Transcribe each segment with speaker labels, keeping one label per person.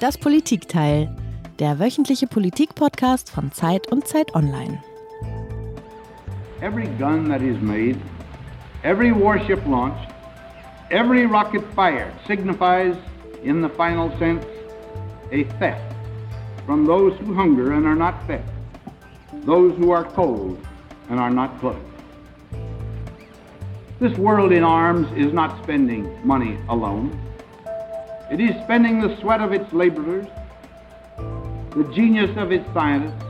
Speaker 1: Das Politikteil, der wöchentliche Politik-Podcast von Zeit und Zeit Online.
Speaker 2: Every gun that is made, every warship launched, every rocket fired signifies, in the final sense, a theft from those who hunger and are not fed, those who are cold and are not clothed. This world in arms is not spending money alone. It is spending the sweat of its laborers, the genius of its scientists,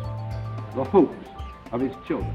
Speaker 2: the hopes of its children.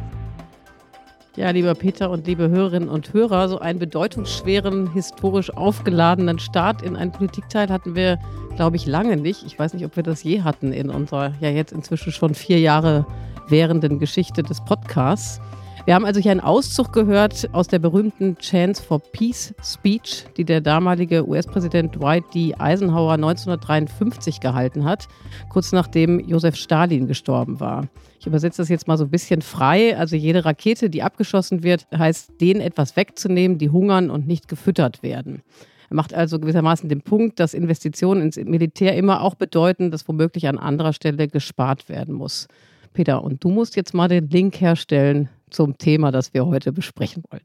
Speaker 3: Ja, lieber Peter und liebe Hörerinnen und Hörer, so einen bedeutungsschweren, historisch aufgeladenen Start in einen Politikteil hatten wir, glaube ich, lange nicht. Ich weiß nicht, ob wir das je hatten in unserer ja jetzt inzwischen schon vier Jahre währenden Geschichte des Podcasts. Wir haben also hier einen Auszug gehört aus der berühmten Chance for Peace Speech, die der damalige US-Präsident Dwight D. Eisenhower 1953 gehalten hat, kurz nachdem Josef Stalin gestorben war. Ich übersetze das jetzt mal so ein bisschen frei. Also jede Rakete, die abgeschossen wird, heißt, denen etwas wegzunehmen, die hungern und nicht gefüttert werden. Er macht also gewissermaßen den Punkt, dass Investitionen ins Militär immer auch bedeuten, dass womöglich an anderer Stelle gespart werden muss. Peter, und du musst jetzt mal den Link herstellen zum Thema, das wir heute besprechen wollen.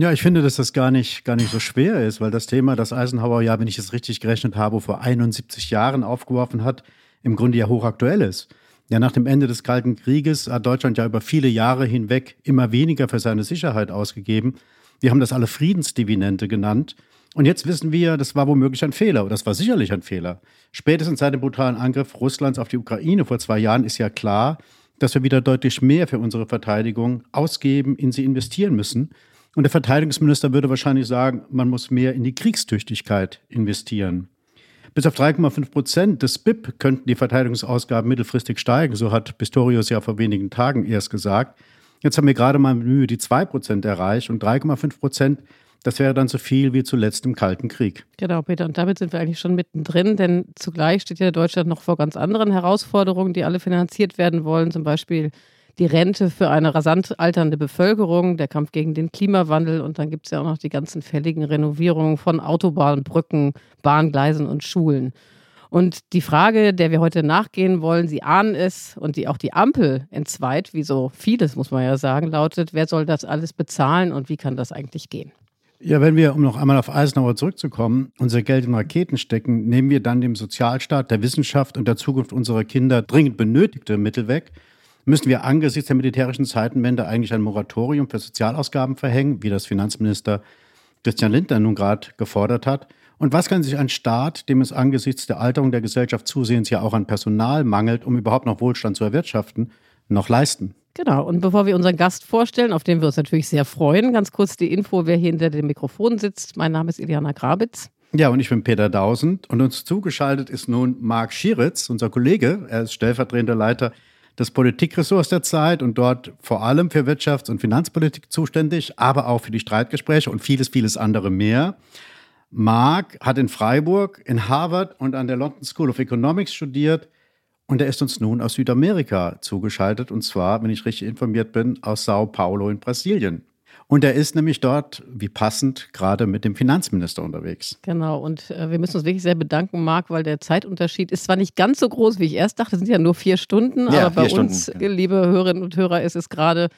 Speaker 4: Ja, ich finde, dass das gar nicht, gar nicht so schwer ist, weil das Thema, das Eisenhower ja, wenn ich es richtig gerechnet habe, vor 71 Jahren aufgeworfen hat, im Grunde ja hochaktuell ist. Ja, nach dem Ende des Kalten Krieges hat Deutschland ja über viele Jahre hinweg immer weniger für seine Sicherheit ausgegeben. Wir haben das alle Friedensdividende genannt. Und jetzt wissen wir, das war womöglich ein Fehler. Das war sicherlich ein Fehler. Spätestens seit dem brutalen Angriff Russlands auf die Ukraine vor zwei Jahren ist ja klar, dass wir wieder deutlich mehr für unsere Verteidigung ausgeben, in sie investieren müssen. Und der Verteidigungsminister würde wahrscheinlich sagen, man muss mehr in die Kriegstüchtigkeit investieren. Bis auf 3,5 Prozent des BIP könnten die Verteidigungsausgaben mittelfristig steigen, so hat Pistorius ja vor wenigen Tagen erst gesagt. Jetzt haben wir gerade mal Mühe die 2 Prozent erreicht und 3,5 Prozent das wäre dann so viel wie zuletzt im Kalten Krieg.
Speaker 3: Genau, Peter. Und damit sind wir eigentlich schon mittendrin, denn zugleich steht ja Deutschland noch vor ganz anderen Herausforderungen, die alle finanziert werden wollen. Zum Beispiel die Rente für eine rasant alternde Bevölkerung, der Kampf gegen den Klimawandel und dann gibt es ja auch noch die ganzen fälligen Renovierungen von Autobahnen, Brücken, Bahngleisen und Schulen. Und die Frage, der wir heute nachgehen wollen, Sie ahnen es und die auch die Ampel entzweit, wie so vieles muss man ja sagen, lautet, wer soll das alles bezahlen und wie kann das eigentlich gehen?
Speaker 4: Ja, wenn wir, um noch einmal auf Eisenhower zurückzukommen, unser Geld in Raketen stecken, nehmen wir dann dem Sozialstaat, der Wissenschaft und der Zukunft unserer Kinder dringend benötigte Mittel weg, müssen wir angesichts der militärischen Zeitenwende eigentlich ein Moratorium für Sozialausgaben verhängen, wie das Finanzminister Christian Lindner nun gerade gefordert hat. Und was kann sich ein Staat, dem es angesichts der Alterung der Gesellschaft zusehends ja auch an Personal mangelt, um überhaupt noch Wohlstand zu erwirtschaften, noch leisten?
Speaker 3: Genau, und bevor wir unseren Gast vorstellen, auf den wir uns natürlich sehr freuen, ganz kurz die Info, wer hier hinter dem Mikrofon sitzt. Mein Name ist Iliana Grabitz.
Speaker 4: Ja, und ich bin Peter Dausend und uns zugeschaltet ist nun Marc Schieritz, unser Kollege. Er ist stellvertretender Leiter des Politikressorts der Zeit und dort vor allem für Wirtschafts- und Finanzpolitik zuständig, aber auch für die Streitgespräche und vieles, vieles andere mehr. Marc hat in Freiburg, in Harvard und an der London School of Economics studiert und er ist uns nun aus Südamerika zugeschaltet, und zwar, wenn ich richtig informiert bin, aus Sao Paulo in Brasilien. Und er ist nämlich dort, wie passend, gerade mit dem Finanzminister unterwegs.
Speaker 3: Genau, und äh, wir müssen uns wirklich sehr bedanken, Marc, weil der Zeitunterschied ist zwar nicht ganz so groß, wie ich erst dachte, es sind ja nur vier Stunden, ja, aber bei uns, Stunden. liebe Hörerinnen und Hörer, ist es gerade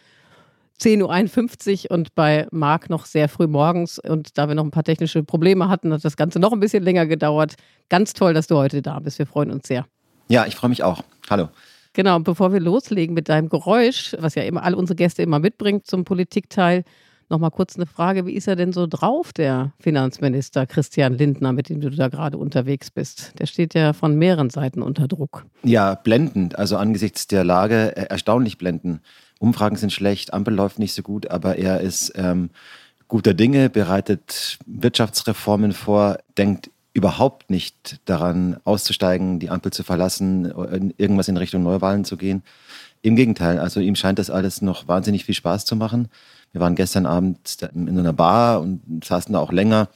Speaker 3: 10.51 Uhr und bei Marc noch sehr früh morgens. Und da wir noch ein paar technische Probleme hatten, hat das Ganze noch ein bisschen länger gedauert. Ganz toll, dass du heute da bist. Wir freuen uns sehr.
Speaker 5: Ja, ich freue mich auch. Hallo.
Speaker 3: Genau, und bevor wir loslegen mit deinem Geräusch, was ja immer alle unsere Gäste immer mitbringen zum Politikteil, nochmal kurz eine Frage. Wie ist er denn so drauf, der Finanzminister Christian Lindner, mit dem du da gerade unterwegs bist? Der steht ja von mehreren Seiten unter Druck.
Speaker 5: Ja, blendend. Also angesichts der Lage äh, erstaunlich blendend. Umfragen sind schlecht, Ampel läuft nicht so gut, aber er ist ähm, guter Dinge, bereitet Wirtschaftsreformen vor, denkt überhaupt nicht daran auszusteigen, die Ampel zu verlassen, irgendwas in Richtung Neuwahlen zu gehen. Im Gegenteil, also ihm scheint das alles noch wahnsinnig viel Spaß zu machen. Wir waren gestern Abend in einer Bar und saßen da auch länger.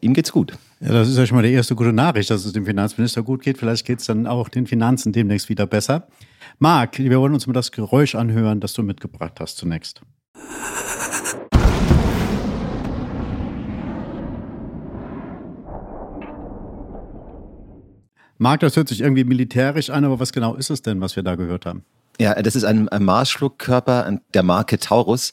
Speaker 5: Ihm geht's gut.
Speaker 4: Ja, das ist ja schon mal die erste gute Nachricht, dass es dem Finanzminister gut geht. Vielleicht geht es dann auch den Finanzen demnächst wieder besser. Marc, wir wollen uns mal das Geräusch anhören, das du mitgebracht hast zunächst. Marc, das hört sich irgendwie militärisch an, aber was genau ist es denn, was wir da gehört haben?
Speaker 5: Ja, das ist ein, ein Marschflugkörper der Marke Taurus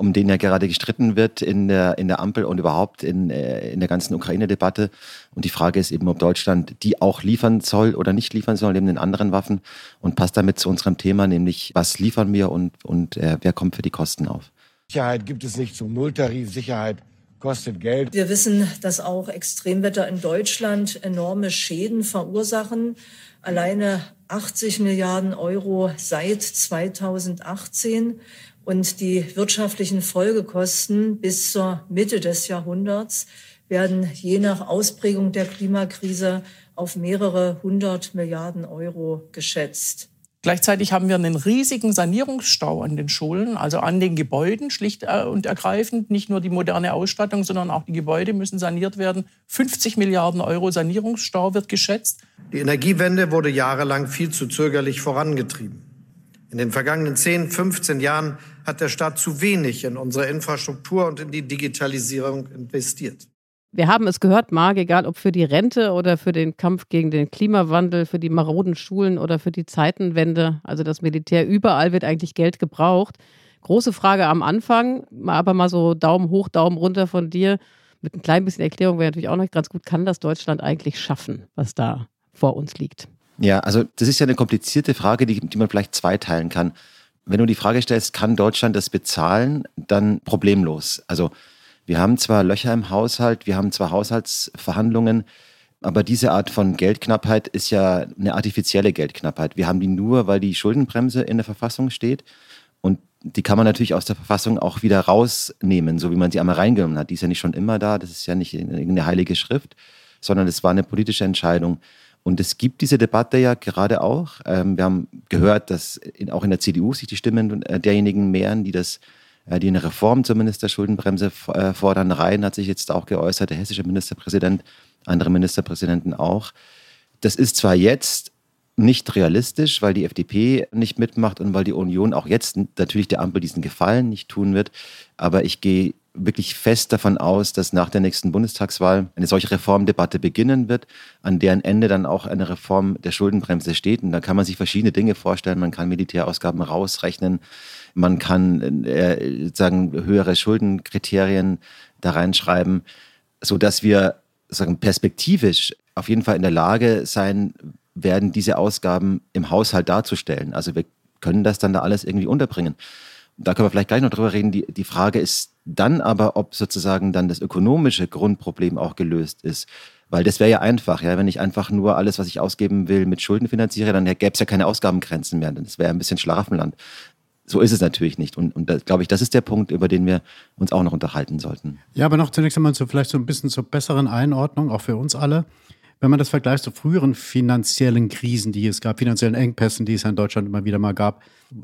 Speaker 5: um den ja gerade gestritten wird in der, in der Ampel und überhaupt in, äh, in der ganzen Ukraine-Debatte. Und die Frage ist eben, ob Deutschland die auch liefern soll oder nicht liefern soll, neben den anderen Waffen. Und passt damit zu unserem Thema, nämlich was liefern wir und, und äh, wer kommt für die Kosten auf.
Speaker 6: Sicherheit gibt es nicht zum Nulltarif. Sicherheit kostet Geld.
Speaker 7: Wir wissen, dass auch Extremwetter in Deutschland enorme Schäden verursachen. Alleine 80 Milliarden Euro seit 2018 und die wirtschaftlichen Folgekosten bis zur Mitte des Jahrhunderts werden je nach Ausprägung der Klimakrise auf mehrere hundert Milliarden Euro geschätzt.
Speaker 8: Gleichzeitig haben wir einen riesigen Sanierungsstau an den Schulen, also an den Gebäuden, schlicht äh, und ergreifend. Nicht nur die moderne Ausstattung, sondern auch die Gebäude müssen saniert werden. 50 Milliarden Euro Sanierungsstau wird geschätzt.
Speaker 6: Die Energiewende wurde jahrelang viel zu zögerlich vorangetrieben. In den vergangenen 10, 15 Jahren hat der Staat zu wenig in unsere Infrastruktur und in die Digitalisierung investiert.
Speaker 3: Wir haben es gehört, Marc, egal ob für die Rente oder für den Kampf gegen den Klimawandel, für die maroden Schulen oder für die Zeitenwende, also das Militär, überall wird eigentlich Geld gebraucht. Große Frage am Anfang, aber mal so Daumen hoch, Daumen runter von dir. Mit ein klein bisschen Erklärung wäre natürlich auch noch ganz gut, kann das Deutschland eigentlich schaffen, was da vor uns liegt?
Speaker 5: Ja, also das ist ja eine komplizierte Frage, die, die man vielleicht zweiteilen kann. Wenn du die Frage stellst, kann Deutschland das bezahlen, dann problemlos. Also wir haben zwar Löcher im Haushalt, wir haben zwar Haushaltsverhandlungen, aber diese Art von Geldknappheit ist ja eine artifizielle Geldknappheit. Wir haben die nur, weil die Schuldenbremse in der Verfassung steht. Und die kann man natürlich aus der Verfassung auch wieder rausnehmen, so wie man sie einmal reingenommen hat. Die ist ja nicht schon immer da, das ist ja nicht eine heilige Schrift, sondern es war eine politische Entscheidung. Und es gibt diese Debatte ja gerade auch. Ähm, wir haben gehört, dass auch in der CDU sich die Stimmen derjenigen mehren, die das die eine Reform zumindest der Schuldenbremse äh, fordern. Rhein hat sich jetzt auch geäußert, der hessische Ministerpräsident, andere Ministerpräsidenten auch. Das ist zwar jetzt nicht realistisch, weil die FDP nicht mitmacht und weil die Union auch jetzt natürlich der Ampel diesen Gefallen nicht tun wird. Aber ich gehe wirklich fest davon aus, dass nach der nächsten Bundestagswahl eine solche Reformdebatte beginnen wird, an deren Ende dann auch eine Reform der Schuldenbremse steht. Und da kann man sich verschiedene Dinge vorstellen. Man kann Militärausgaben rausrechnen, man kann äh, sagen höhere Schuldenkriterien da reinschreiben, so dass wir sagen perspektivisch auf jeden Fall in der Lage sein werden, diese Ausgaben im Haushalt darzustellen. Also wir können das dann da alles irgendwie unterbringen da können wir vielleicht gleich noch drüber reden. Die, die Frage ist dann aber, ob sozusagen dann das ökonomische Grundproblem auch gelöst ist. Weil das wäre ja einfach, ja, wenn ich einfach nur alles, was ich ausgeben will, mit Schulden finanziere, dann gäbe es ja keine Ausgabengrenzen mehr. Das wäre ein bisschen Schlafenland. So ist es natürlich nicht. Und, und glaube ich, das ist der Punkt, über den wir uns auch noch unterhalten sollten.
Speaker 4: Ja, aber noch zunächst einmal so vielleicht so ein bisschen zur besseren Einordnung, auch für uns alle. Wenn man das vergleicht zu früheren finanziellen Krisen, die es gab, finanziellen Engpässen, die es in Deutschland immer wieder mal gab,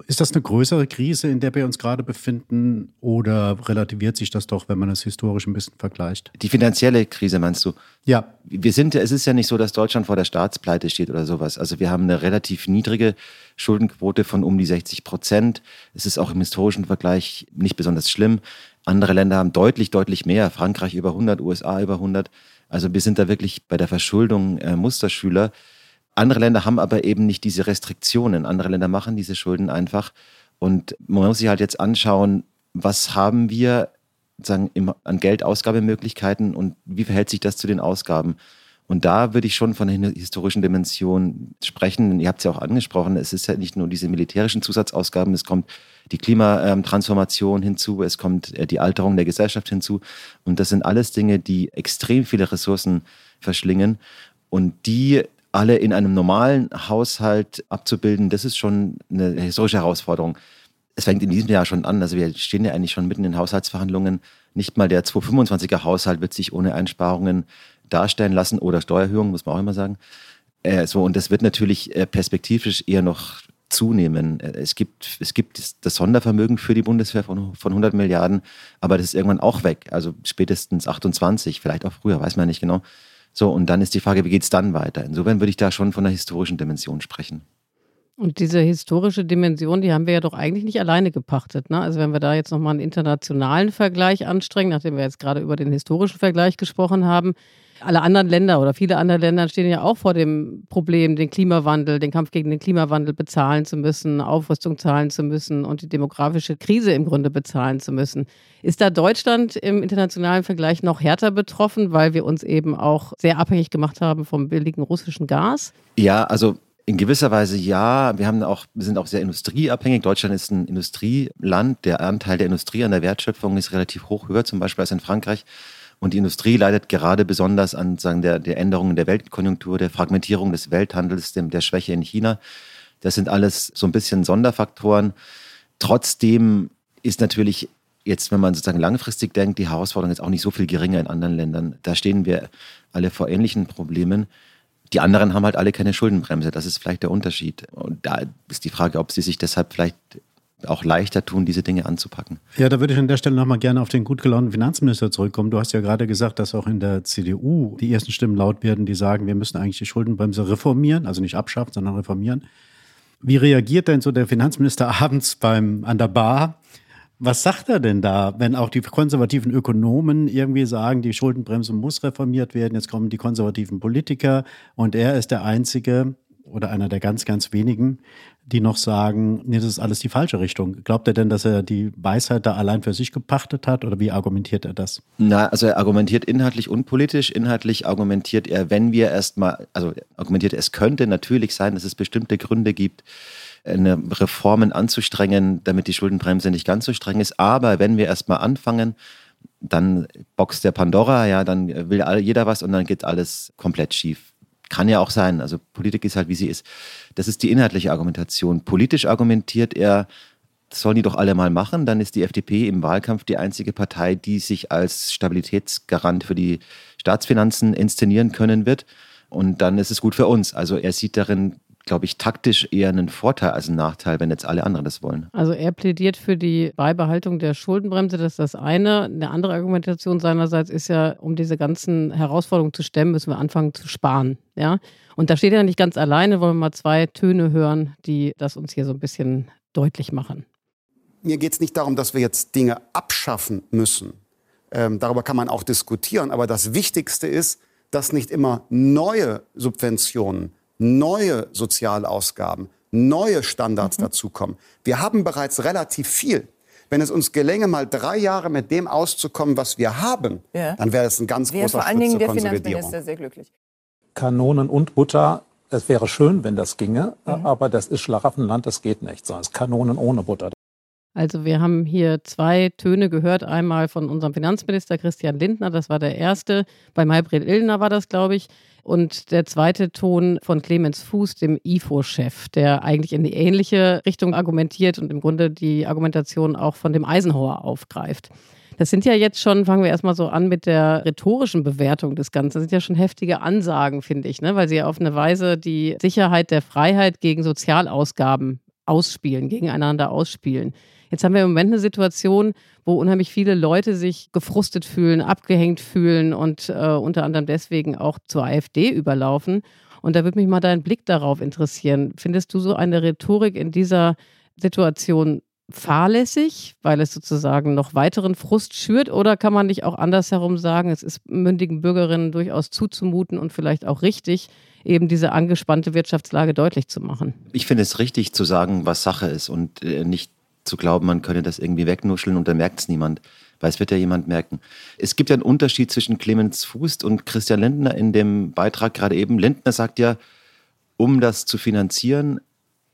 Speaker 4: ist das eine größere Krise, in der wir uns gerade befinden, oder relativiert sich das doch, wenn man es historisch ein bisschen vergleicht?
Speaker 5: Die finanzielle Krise meinst du?
Speaker 4: Ja.
Speaker 5: Wir sind, es ist ja nicht so, dass Deutschland vor der Staatspleite steht oder sowas. Also wir haben eine relativ niedrige Schuldenquote von um die 60 Prozent. Es ist auch im historischen Vergleich nicht besonders schlimm. Andere Länder haben deutlich, deutlich mehr. Frankreich über 100, USA über 100. Also wir sind da wirklich bei der Verschuldung äh, Musterschüler. Andere Länder haben aber eben nicht diese Restriktionen. Andere Länder machen diese Schulden einfach. Und man muss sich halt jetzt anschauen, was haben wir sagen, im, an Geldausgabemöglichkeiten und wie verhält sich das zu den Ausgaben? Und da würde ich schon von einer historischen Dimension sprechen. Ihr habt es ja auch angesprochen, es ist ja nicht nur diese militärischen Zusatzausgaben, es kommt die Klimatransformation hinzu, es kommt äh, die Alterung der Gesellschaft hinzu. Und das sind alles Dinge, die extrem viele Ressourcen verschlingen und die alle in einem normalen Haushalt abzubilden, das ist schon eine historische Herausforderung. Es fängt in diesem Jahr schon an. Also wir stehen ja eigentlich schon mitten in Haushaltsverhandlungen. Nicht mal der 225er Haushalt wird sich ohne Einsparungen darstellen lassen oder Steuererhöhungen, muss man auch immer sagen. Äh, so, und das wird natürlich äh, perspektivisch eher noch zunehmen. Äh, es gibt, es gibt das Sondervermögen für die Bundeswehr von, von 100 Milliarden, aber das ist irgendwann auch weg. Also spätestens 28, vielleicht auch früher, weiß man nicht genau. So, und dann ist die Frage, wie geht es dann weiter? Insofern würde ich da schon von einer historischen Dimension sprechen.
Speaker 3: Und diese historische Dimension, die haben wir ja doch eigentlich nicht alleine gepachtet. Ne? Also wenn wir da jetzt nochmal einen internationalen Vergleich anstrengen, nachdem wir jetzt gerade über den historischen Vergleich gesprochen haben, Alle anderen Länder oder viele andere Länder stehen ja auch vor dem Problem, den Klimawandel, den Kampf gegen den Klimawandel bezahlen zu müssen, Aufrüstung zahlen zu müssen und die demografische Krise im Grunde bezahlen zu müssen. Ist da Deutschland im internationalen Vergleich noch härter betroffen, weil wir uns eben auch sehr abhängig gemacht haben vom billigen russischen Gas?
Speaker 5: Ja, also in gewisser Weise ja. Wir haben auch, wir sind auch sehr industrieabhängig. Deutschland ist ein Industrieland. Der Anteil der Industrie an der Wertschöpfung ist relativ hoch, höher zum Beispiel als in Frankreich. Und die Industrie leidet gerade besonders an sagen, der, der Änderungen der Weltkonjunktur, der Fragmentierung des Welthandels, dem, der Schwäche in China. Das sind alles so ein bisschen Sonderfaktoren. Trotzdem ist natürlich jetzt, wenn man sozusagen langfristig denkt, die Herausforderung ist auch nicht so viel geringer in anderen Ländern. Da stehen wir alle vor ähnlichen Problemen. Die anderen haben halt alle keine Schuldenbremse. Das ist vielleicht der Unterschied. Und da ist die Frage, ob sie sich deshalb vielleicht auch leichter tun, diese Dinge anzupacken.
Speaker 4: Ja, da würde ich an der Stelle nochmal gerne auf den gut gelaunten Finanzminister zurückkommen. Du hast ja gerade gesagt, dass auch in der CDU die ersten Stimmen laut werden, die sagen, wir müssen eigentlich die Schuldenbremse reformieren, also nicht abschaffen, sondern reformieren. Wie reagiert denn so der Finanzminister abends beim, an der Bar was sagt er denn da, wenn auch die konservativen Ökonomen irgendwie sagen, die Schuldenbremse muss reformiert werden, jetzt kommen die konservativen Politiker und er ist der Einzige oder einer der ganz, ganz wenigen, die noch sagen, nee, das ist alles die falsche Richtung. Glaubt er denn, dass er die Weisheit da allein für sich gepachtet hat oder wie argumentiert er das?
Speaker 5: Na, also er argumentiert inhaltlich und politisch. Inhaltlich argumentiert er, wenn wir erstmal, also argumentiert, es könnte natürlich sein, dass es bestimmte Gründe gibt, eine Reformen anzustrengen, damit die Schuldenbremse nicht ganz so streng ist. Aber wenn wir erstmal anfangen, dann boxt der Pandora, ja, dann will jeder was und dann geht alles komplett schief. Kann ja auch sein. Also Politik ist halt, wie sie ist. Das ist die inhaltliche Argumentation. Politisch argumentiert er, das sollen die doch alle mal machen. Dann ist die FDP im Wahlkampf die einzige Partei, die sich als Stabilitätsgarant für die Staatsfinanzen inszenieren können wird. Und dann ist es gut für uns. Also er sieht darin glaube ich, taktisch eher einen Vorteil als einen Nachteil, wenn jetzt alle anderen das wollen.
Speaker 3: Also er plädiert für die Beibehaltung der Schuldenbremse, das ist das eine. Eine andere Argumentation seinerseits ist ja, um diese ganzen Herausforderungen zu stemmen, müssen wir anfangen zu sparen. Ja? Und da steht er nicht ganz alleine, wollen wir mal zwei Töne hören, die das uns hier so ein bisschen deutlich machen.
Speaker 9: Mir geht es nicht darum, dass wir jetzt Dinge abschaffen müssen. Ähm, darüber kann man auch diskutieren. Aber das Wichtigste ist, dass nicht immer neue Subventionen neue Sozialausgaben, neue Standards mhm. dazukommen. Wir haben bereits relativ viel. Wenn es uns gelänge, mal drei Jahre mit dem auszukommen, was wir haben, ja. dann wäre das ein ganz wäre großer vor allen Dingen der Finanzminister
Speaker 10: sehr glücklich. Kanonen und Butter, es wäre schön, wenn das ginge, mhm. aber das ist Schlaraffenland, das geht nicht. Sondern es ist Kanonen ohne Butter.
Speaker 3: Also wir haben hier zwei Töne gehört. Einmal von unserem Finanzminister Christian Lindner, das war der erste. Bei Maybrit Illner war das, glaube ich. Und der zweite Ton von Clemens Fuß, dem IFO-Chef, der eigentlich in die ähnliche Richtung argumentiert und im Grunde die Argumentation auch von dem Eisenhower aufgreift. Das sind ja jetzt schon, fangen wir erstmal so an mit der rhetorischen Bewertung des Ganzen. Das sind ja schon heftige Ansagen, finde ich, ne? weil sie ja auf eine Weise die Sicherheit der Freiheit gegen Sozialausgaben ausspielen, gegeneinander ausspielen. Jetzt haben wir im Moment eine Situation, wo unheimlich viele Leute sich gefrustet fühlen, abgehängt fühlen und äh, unter anderem deswegen auch zur AfD überlaufen. Und da würde mich mal dein Blick darauf interessieren. Findest du so eine Rhetorik in dieser Situation fahrlässig, weil es sozusagen noch weiteren Frust schürt? Oder kann man nicht auch andersherum sagen, es ist mündigen Bürgerinnen durchaus zuzumuten und vielleicht auch richtig, eben diese angespannte Wirtschaftslage deutlich zu machen?
Speaker 5: Ich finde es richtig zu sagen, was Sache ist und äh, nicht zu glauben, man könne das irgendwie wegnuscheln und dann merkt es niemand, weil es wird ja jemand merken. Es gibt ja einen Unterschied zwischen Clemens Fuß und Christian Lindner in dem Beitrag gerade eben. Lindner sagt ja, um das zu finanzieren,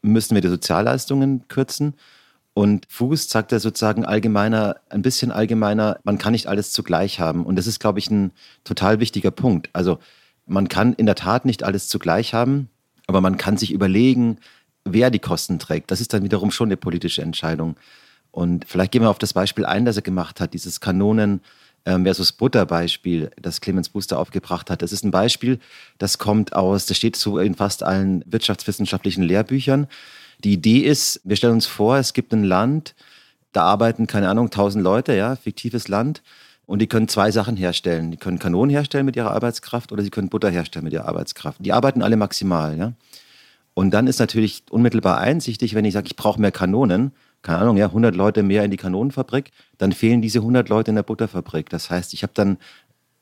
Speaker 5: müssen wir die Sozialleistungen kürzen. Und Fuß sagt ja sozusagen allgemeiner, ein bisschen allgemeiner, man kann nicht alles zugleich haben. Und das ist, glaube ich, ein total wichtiger Punkt. Also man kann in der Tat nicht alles zugleich haben, aber man kann sich überlegen, wer die Kosten trägt, das ist dann wiederum schon eine politische Entscheidung. Und vielleicht gehen wir auf das Beispiel ein, das er gemacht hat, dieses Kanonen ähm, versus Butter Beispiel, das Clemens Booster aufgebracht hat. Das ist ein Beispiel, das kommt aus, das steht so in fast allen wirtschaftswissenschaftlichen Lehrbüchern. Die Idee ist, wir stellen uns vor, es gibt ein Land, da arbeiten, keine Ahnung, tausend Leute, ja, fiktives Land. Und die können zwei Sachen herstellen. Die können Kanonen herstellen mit ihrer Arbeitskraft oder sie können Butter herstellen mit ihrer Arbeitskraft. Die arbeiten alle maximal, ja. Und dann ist natürlich unmittelbar einsichtig, wenn ich sage, ich brauche mehr Kanonen, keine Ahnung, ja, 100 Leute mehr in die Kanonenfabrik, dann fehlen diese 100 Leute in der Butterfabrik. Das heißt, ich habe dann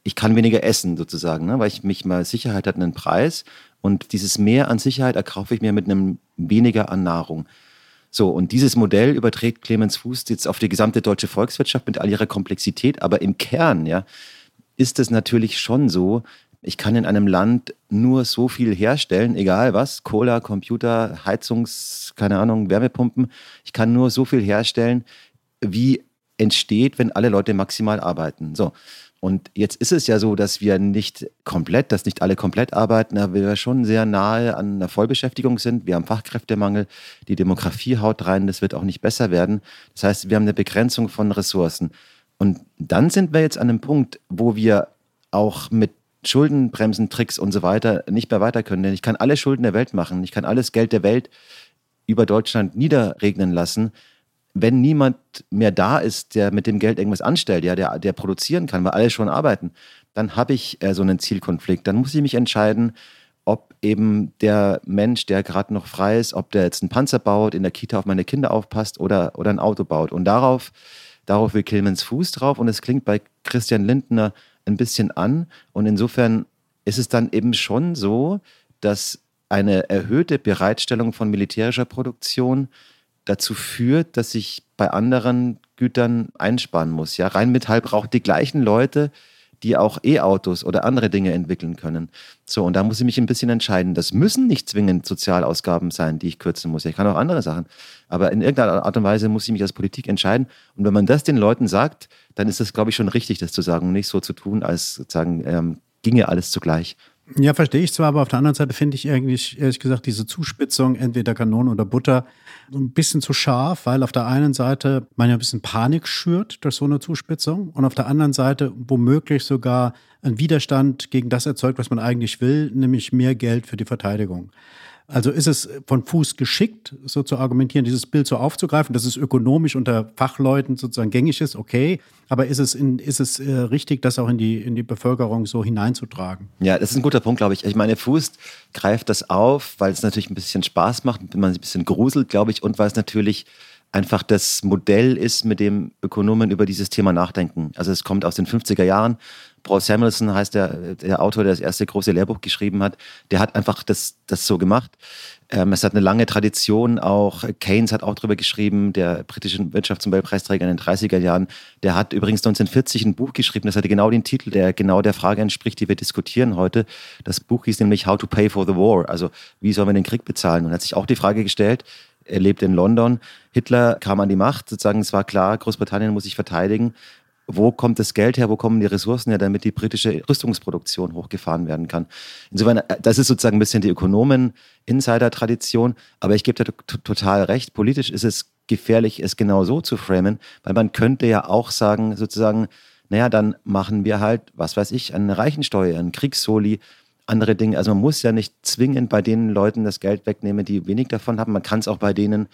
Speaker 5: ich kann weniger essen sozusagen, ne? weil ich mich mal Sicherheit hat einen Preis und dieses Mehr an Sicherheit erkaufe ich mir mit einem weniger an Nahrung. So, und dieses Modell überträgt Clemens Fuß jetzt auf die gesamte deutsche Volkswirtschaft mit all ihrer Komplexität, aber im Kern, ja, ist es natürlich schon so, ich kann in einem Land nur so viel herstellen, egal was, Cola, Computer, Heizungs, keine Ahnung, Wärmepumpen. Ich kann nur so viel herstellen, wie entsteht, wenn alle Leute maximal arbeiten. So. Und jetzt ist es ja so, dass wir nicht komplett, dass nicht alle komplett arbeiten, aber wir schon sehr nahe an einer Vollbeschäftigung sind. Wir haben Fachkräftemangel, die Demografie haut rein, das wird auch nicht besser werden. Das heißt, wir haben eine Begrenzung von Ressourcen. Und dann sind wir jetzt an einem Punkt, wo wir auch mit Schuldenbremsen, Tricks und so weiter nicht mehr weiter können. Denn ich kann alle Schulden der Welt machen, ich kann alles Geld der Welt über Deutschland niederregnen lassen wenn niemand mehr da ist, der mit dem Geld irgendwas anstellt, ja, der, der produzieren kann, weil alle schon arbeiten, dann habe ich äh, so einen Zielkonflikt. Dann muss ich mich entscheiden, ob eben der Mensch, der gerade noch frei ist, ob der jetzt einen Panzer baut, in der Kita auf meine Kinder aufpasst oder, oder ein Auto baut. Und darauf, darauf will Clemens Fuß drauf. Und es klingt bei Christian Lindner ein bisschen an. Und insofern ist es dann eben schon so, dass eine erhöhte Bereitstellung von militärischer Produktion dazu führt, dass ich bei anderen Gütern einsparen muss. Ja, Rheinmetall braucht die gleichen Leute, die auch E-Autos oder andere Dinge entwickeln können. So, und da muss ich mich ein bisschen entscheiden. Das müssen nicht zwingend Sozialausgaben sein, die ich kürzen muss. Ich kann auch andere Sachen. Aber in irgendeiner Art und Weise muss ich mich als Politik entscheiden. Und wenn man das den Leuten sagt, dann ist es, glaube ich, schon richtig, das zu sagen und nicht so zu tun, als sozusagen ähm, ginge alles zugleich.
Speaker 4: Ja, verstehe ich zwar, aber auf der anderen Seite finde ich eigentlich, ehrlich gesagt, diese Zuspitzung, entweder Kanonen oder Butter, ein bisschen zu scharf, weil auf der einen Seite man ja ein bisschen Panik schürt durch so eine Zuspitzung und auf der anderen Seite womöglich sogar ein Widerstand gegen das erzeugt, was man eigentlich will, nämlich mehr Geld für die Verteidigung. Also ist es von Fuß geschickt, so zu argumentieren, dieses Bild so aufzugreifen, dass es ökonomisch unter Fachleuten sozusagen gängig ist, okay. Aber ist es, in, ist es äh, richtig, das auch in die, in die Bevölkerung so hineinzutragen?
Speaker 5: Ja, das ist ein guter Punkt, glaube ich. Ich meine, Fuß greift das auf, weil es natürlich ein bisschen Spaß macht, wenn man sich ein bisschen gruselt, glaube ich, und weil es natürlich einfach das Modell ist, mit dem Ökonomen über dieses Thema nachdenken. Also es kommt aus den 50er Jahren. Paul Samuelson heißt der, der Autor, der das erste große Lehrbuch geschrieben hat. Der hat einfach das, das so gemacht. Ähm, es hat eine lange Tradition. Auch Keynes hat auch darüber geschrieben, der britische Weltpreisträger in den 30er Jahren. Der hat übrigens 1940 ein Buch geschrieben, das hatte genau den Titel, der genau der Frage entspricht, die wir diskutieren heute. Das Buch hieß nämlich How to Pay for the War. Also wie sollen wir den Krieg bezahlen? Und hat sich auch die Frage gestellt, er lebt in London. Hitler kam an die Macht, sozusagen, es war klar, Großbritannien muss sich verteidigen. Wo kommt das Geld her? Wo kommen die Ressourcen her, damit die britische Rüstungsproduktion hochgefahren werden kann? Insofern, äh, das ist sozusagen ein bisschen die Ökonomen-Insider-Tradition. Aber ich gebe dir total recht. Politisch ist es gefährlich, es genau so zu framen, weil man könnte ja auch sagen, sozusagen, naja, dann machen wir halt, was weiß ich, eine Reichensteuer, einen Kriegssoli, andere Dinge. Also man muss ja nicht zwingend bei den Leuten das Geld wegnehmen, die wenig davon haben. Man kann es auch bei denen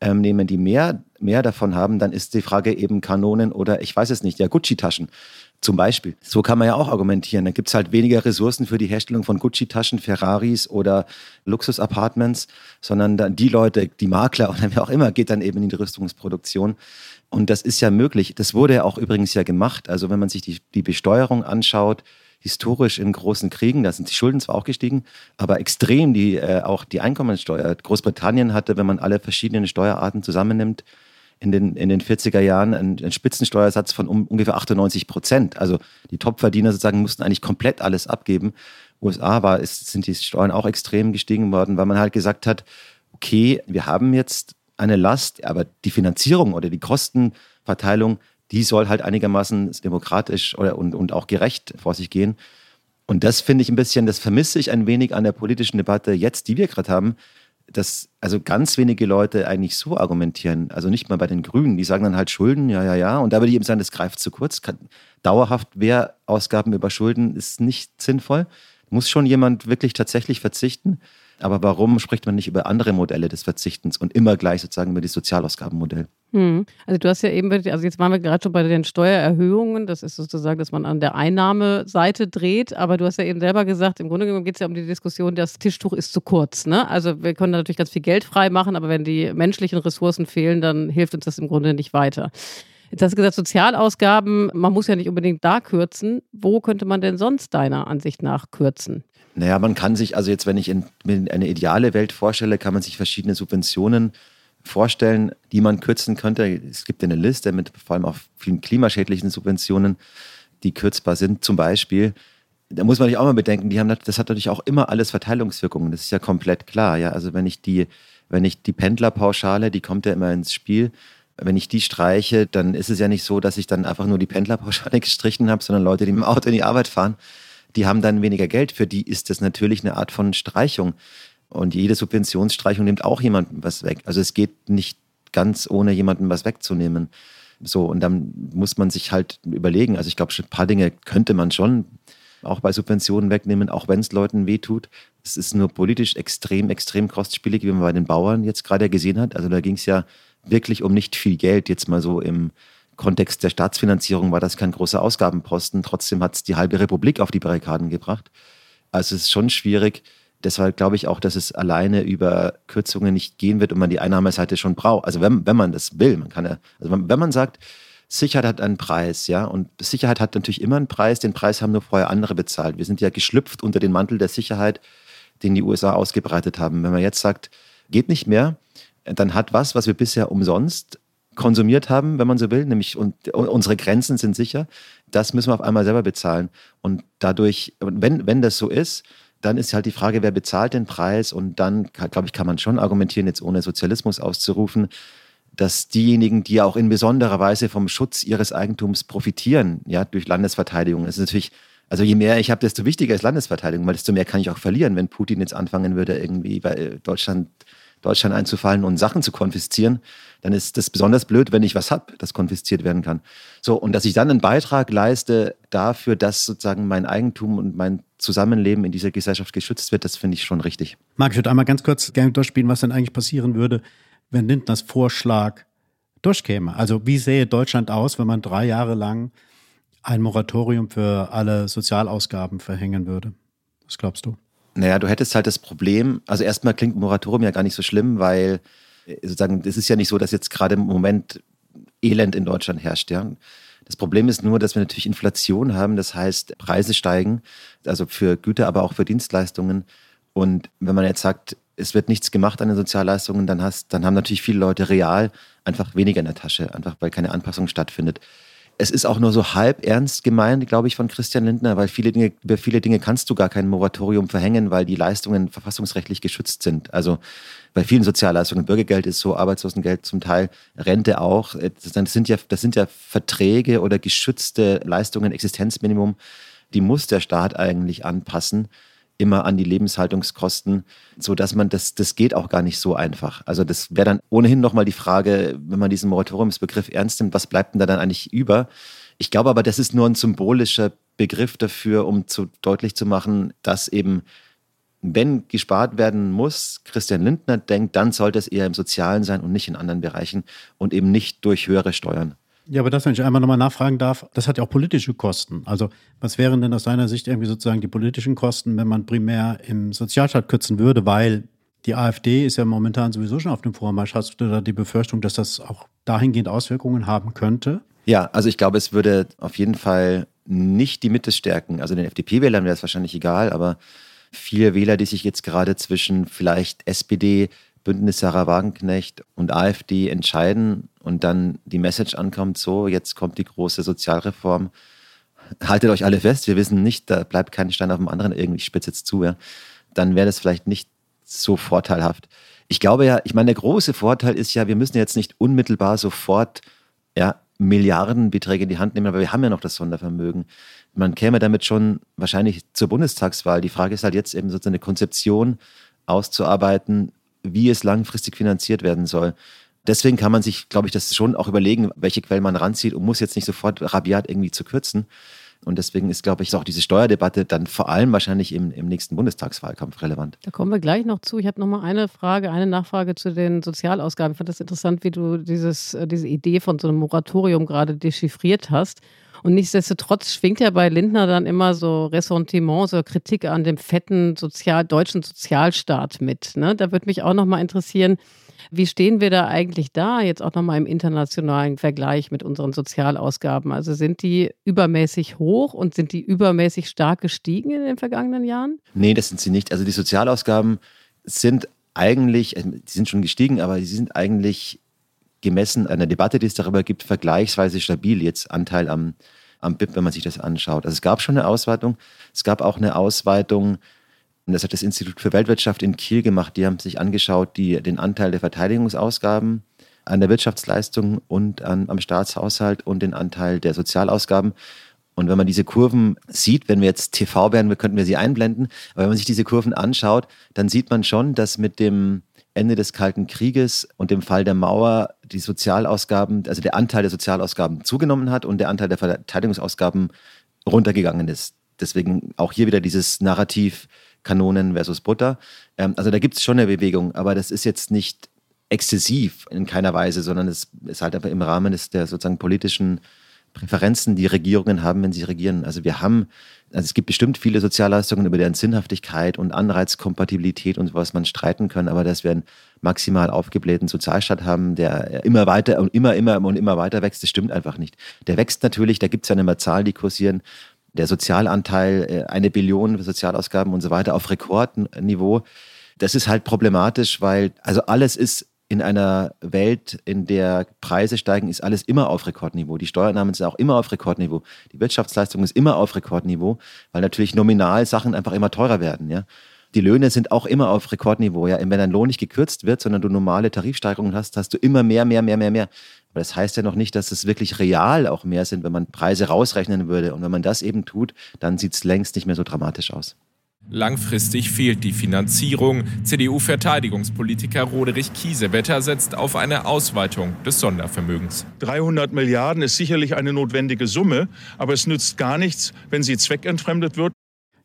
Speaker 5: ähm, nehmen, die mehr, mehr davon haben. Dann ist die Frage eben Kanonen oder ich weiß es nicht, ja, Gucci-Taschen. Zum Beispiel. So kann man ja auch argumentieren. Da gibt es halt weniger Ressourcen für die Herstellung von Gucci-Taschen, Ferraris oder Luxus-Apartments, sondern dann die Leute, die Makler oder wer auch immer, geht dann eben in die Rüstungsproduktion. Und das ist ja möglich. Das wurde ja auch übrigens ja gemacht. Also wenn man sich die, die Besteuerung anschaut, historisch in großen Kriegen, da sind die Schulden zwar auch gestiegen, aber extrem die, äh, auch die Einkommensteuer. Großbritannien hatte, wenn man alle verschiedenen Steuerarten zusammennimmt, in den, in den 40er Jahren einen, einen Spitzensteuersatz von um, ungefähr 98 Prozent. Also die Topverdiener sozusagen mussten eigentlich komplett alles abgeben. USA war, ist, sind die Steuern auch extrem gestiegen worden, weil man halt gesagt hat, okay, wir haben jetzt eine Last, aber die Finanzierung oder die Kostenverteilung die soll halt einigermaßen demokratisch oder, und, und auch gerecht vor sich gehen. Und das finde ich ein bisschen, das vermisse ich ein wenig an der politischen Debatte jetzt, die wir gerade haben, dass also ganz wenige Leute eigentlich so argumentieren. Also nicht mal bei den Grünen, die sagen dann halt Schulden, ja, ja, ja. Und da würde ich eben sagen, das greift zu kurz. Dauerhaft Wehrausgaben über Schulden ist nicht sinnvoll. Muss schon jemand wirklich tatsächlich verzichten. Aber warum spricht man nicht über andere Modelle des Verzichtens und immer gleich sozusagen über das Sozialausgabenmodell?
Speaker 3: Hm. Also du hast ja eben, also jetzt waren wir gerade schon bei den Steuererhöhungen, das ist sozusagen, dass man an der Einnahmeseite dreht, aber du hast ja eben selber gesagt, im Grunde genommen geht es ja um die Diskussion, das Tischtuch ist zu kurz. Ne? Also wir können natürlich ganz viel Geld frei machen, aber wenn die menschlichen Ressourcen fehlen, dann hilft uns das im Grunde nicht weiter. Jetzt hast du gesagt, Sozialausgaben, man muss ja nicht unbedingt da kürzen. Wo könnte man denn sonst deiner Ansicht nach kürzen?
Speaker 5: Naja, man kann sich, also jetzt, wenn ich in, in eine ideale Welt vorstelle, kann man sich verschiedene Subventionen vorstellen, die man kürzen könnte. Es gibt eine Liste mit vor allem auch vielen klimaschädlichen Subventionen, die kürzbar sind. Zum Beispiel, da muss man sich auch mal bedenken, die haben, das hat natürlich auch immer alles Verteilungswirkungen. Das ist ja komplett klar. Ja? Also wenn ich die, wenn ich die Pendlerpauschale, die kommt ja immer ins Spiel, wenn ich die streiche, dann ist es ja nicht so, dass ich dann einfach nur die Pendlerpauschale gestrichen habe, sondern Leute, die mit dem Auto in die Arbeit fahren, die haben dann weniger Geld. Für die ist das natürlich eine Art von Streichung. Und jede Subventionsstreichung nimmt auch jemandem was weg. Also es geht nicht ganz ohne jemandem was wegzunehmen. So, und dann muss man sich halt überlegen. Also ich glaube, ein paar Dinge könnte man schon auch bei Subventionen wegnehmen, auch wenn es Leuten wehtut. Es ist nur politisch extrem, extrem kostspielig, wie man bei den Bauern jetzt gerade gesehen hat. Also da ging es ja wirklich um nicht viel Geld, jetzt mal so im Kontext der Staatsfinanzierung war das kein großer Ausgabenposten. Trotzdem hat es die halbe Republik auf die Barrikaden gebracht. Also es ist schon schwierig. Deshalb glaube ich auch, dass es alleine über Kürzungen nicht gehen wird und man die Einnahmeseite schon braucht. Also wenn, wenn man das will, man kann ja, also wenn man sagt, Sicherheit hat einen Preis, ja, und Sicherheit hat natürlich immer einen Preis. Den Preis haben nur vorher andere bezahlt. Wir sind ja geschlüpft unter den Mantel der Sicherheit, den die USA ausgebreitet haben. Wenn man jetzt sagt, geht nicht mehr, dann hat was, was wir bisher umsonst konsumiert haben, wenn man so will, nämlich und, unsere Grenzen sind sicher. Das müssen wir auf einmal selber bezahlen. Und dadurch, wenn, wenn das so ist, dann ist halt die Frage, wer bezahlt den Preis? Und dann, glaube ich, kann man schon argumentieren, jetzt ohne Sozialismus auszurufen, dass diejenigen, die auch in besonderer Weise vom Schutz ihres Eigentums profitieren, ja, durch Landesverteidigung, das ist natürlich, also je mehr ich habe, desto wichtiger ist Landesverteidigung, weil desto mehr kann ich auch verlieren, wenn Putin jetzt anfangen würde, irgendwie bei Deutschland Deutschland einzufallen und Sachen zu konfiszieren, dann ist das besonders blöd, wenn ich was habe, das konfisziert werden kann. So, und dass ich dann einen Beitrag leiste dafür, dass sozusagen mein Eigentum und mein Zusammenleben in dieser Gesellschaft geschützt wird, das finde ich schon richtig.
Speaker 4: Marc, ich würde einmal ganz kurz gerne durchspielen, was denn eigentlich passieren würde, wenn Lindners Vorschlag durchkäme. Also wie sähe Deutschland aus, wenn man drei Jahre lang ein Moratorium für alle Sozialausgaben verhängen würde? Was glaubst du?
Speaker 5: Naja, du hättest halt das Problem, also erstmal klingt Moratorium ja gar nicht so schlimm, weil sozusagen, es ist ja nicht so, dass jetzt gerade im Moment Elend in Deutschland herrscht, ja. Das Problem ist nur, dass wir natürlich Inflation haben, das heißt, Preise steigen, also für Güter, aber auch für Dienstleistungen. Und wenn man jetzt sagt, es wird nichts gemacht an den Sozialleistungen, dann, hast, dann haben natürlich viele Leute real einfach weniger in der Tasche, einfach weil keine Anpassung stattfindet es ist auch nur so halb ernst gemeint, glaube ich, von Christian Lindner, weil viele Dinge, über viele Dinge kannst du gar kein Moratorium verhängen, weil die Leistungen verfassungsrechtlich geschützt sind. Also bei vielen Sozialleistungen, Bürgergeld ist so, Arbeitslosengeld zum Teil, Rente auch. Das sind ja, das sind ja Verträge oder geschützte Leistungen, Existenzminimum, die muss der Staat eigentlich anpassen immer an die Lebenshaltungskosten, so dass man das, das geht auch gar nicht so einfach. Also das wäre dann ohnehin nochmal die Frage, wenn man diesen Moratoriumsbegriff ernst nimmt, was bleibt denn da dann eigentlich über? Ich glaube aber, das ist nur ein symbolischer Begriff dafür, um zu deutlich zu machen, dass eben wenn gespart werden muss, Christian Lindner denkt, dann sollte es eher im Sozialen sein und nicht in anderen Bereichen und eben nicht durch höhere Steuern.
Speaker 4: Ja, aber das, wenn ich einmal nochmal nachfragen darf, das hat ja auch politische Kosten. Also was wären denn aus seiner Sicht irgendwie sozusagen die politischen Kosten, wenn man primär im Sozialstaat kürzen würde, weil die AfD ist ja momentan sowieso schon auf dem Vormarsch. Hast du da die Befürchtung, dass das auch dahingehend Auswirkungen haben könnte?
Speaker 5: Ja, also ich glaube, es würde auf jeden Fall nicht die Mitte stärken. Also den FDP-Wählern wäre es wahrscheinlich egal, aber viele Wähler, die sich jetzt gerade zwischen vielleicht SPD, Bündnis Sarah Wagenknecht und AfD entscheiden und dann die Message ankommt, so, jetzt kommt die große Sozialreform. Haltet euch alle fest, wir wissen nicht, da bleibt kein Stein auf dem anderen, irgendwie spitzt jetzt zu, ja. Dann wäre das vielleicht nicht so vorteilhaft. Ich glaube ja, ich meine, der große Vorteil ist ja, wir müssen jetzt nicht unmittelbar sofort ja, Milliardenbeträge in die Hand nehmen, aber wir haben ja noch das Sondervermögen. Man käme damit schon wahrscheinlich zur Bundestagswahl. Die Frage ist halt jetzt eben sozusagen eine Konzeption auszuarbeiten, wie es langfristig finanziert werden soll. Deswegen kann man sich, glaube ich, das schon auch überlegen, welche Quellen man ranzieht und muss jetzt nicht sofort rabiat irgendwie zu kürzen. Und deswegen ist, glaube ich, auch diese Steuerdebatte dann vor allem wahrscheinlich im, im nächsten Bundestagswahlkampf relevant.
Speaker 3: Da kommen wir gleich noch zu. Ich habe noch mal eine Frage, eine Nachfrage zu den Sozialausgaben. Ich fand das interessant, wie du dieses, äh, diese Idee von so einem Moratorium gerade dechiffriert hast. Und nichtsdestotrotz schwingt ja bei Lindner dann immer so Ressentiment, so Kritik an dem fetten Sozial, deutschen Sozialstaat mit. Ne? Da würde mich auch noch mal interessieren, Wie stehen wir da eigentlich da, jetzt auch nochmal im internationalen Vergleich mit unseren Sozialausgaben? Also sind die übermäßig hoch und sind die übermäßig stark gestiegen in den vergangenen Jahren?
Speaker 5: Nee, das sind sie nicht. Also die Sozialausgaben sind eigentlich, also die sind schon gestiegen, aber sie sind eigentlich gemessen der Debatte, die es darüber gibt, vergleichsweise stabil jetzt Anteil am, am BIP, wenn man sich das anschaut. Also es gab schon eine Ausweitung. Es gab auch eine Ausweitung, und das hat das Institut für Weltwirtschaft in Kiel gemacht. Die haben sich angeschaut, die, den Anteil der Verteidigungsausgaben an der Wirtschaftsleistung und an, am Staatshaushalt und den Anteil der Sozialausgaben. Und wenn man diese Kurven sieht, wenn wir jetzt TV wären, könnten wir sie einblenden, aber wenn man sich diese Kurven anschaut, dann sieht man schon, dass mit dem Ende des Kalten Krieges und dem Fall der Mauer die Sozialausgaben, also der Anteil der Sozialausgaben zugenommen hat und der Anteil der Verteidigungsausgaben runtergegangen ist. Deswegen auch hier wieder dieses Narrativ Kanonen versus Butter. Ähm, also da gibt es schon eine Bewegung, aber das ist jetzt nicht exzessiv in keiner Weise, sondern es ist halt einfach im Rahmen des, der sozusagen politischen Präferenzen, die Regierungen haben, wenn sie regieren. Also wir haben, also es gibt bestimmt viele Sozialleistungen, über deren Sinnhaftigkeit und Anreizkompatibilität und sowas man streiten können, aber dass wir einen maximal aufgeblähten Sozialstaat haben, der immer weiter und immer, immer und immer weiter wächst, das stimmt einfach nicht. Der wächst natürlich, da gibt es ja immer Zahlen, die kursieren, der Sozialanteil, äh, eine Billion Sozialausgaben und so weiter auf Rekordniveau. Das ist halt problematisch, weil also alles ist in einer Welt, in der Preise steigen, ist alles immer auf Rekordniveau. Die Steuernahmen sind auch immer auf Rekordniveau. Die Wirtschaftsleistung ist immer auf Rekordniveau, weil natürlich nominal Sachen einfach immer teurer werden. Ja? Die Löhne sind auch immer auf Rekordniveau. Ja? Wenn dein Lohn nicht gekürzt wird, sondern du normale Tarifsteigerungen hast, hast du immer mehr, mehr, mehr, mehr, mehr. Aber das heißt ja noch nicht, dass es wirklich real auch mehr sind, wenn man Preise rausrechnen würde. Und wenn man das eben tut, dann sieht es längst nicht mehr so dramatisch aus.
Speaker 11: Langfristig fehlt die Finanzierung. CDU-Verteidigungspolitiker Roderich Kiesewetter setzt auf eine Ausweitung des Sondervermögens.
Speaker 12: 300 Milliarden ist sicherlich eine notwendige Summe, aber es nützt gar nichts, wenn sie zweckentfremdet wird.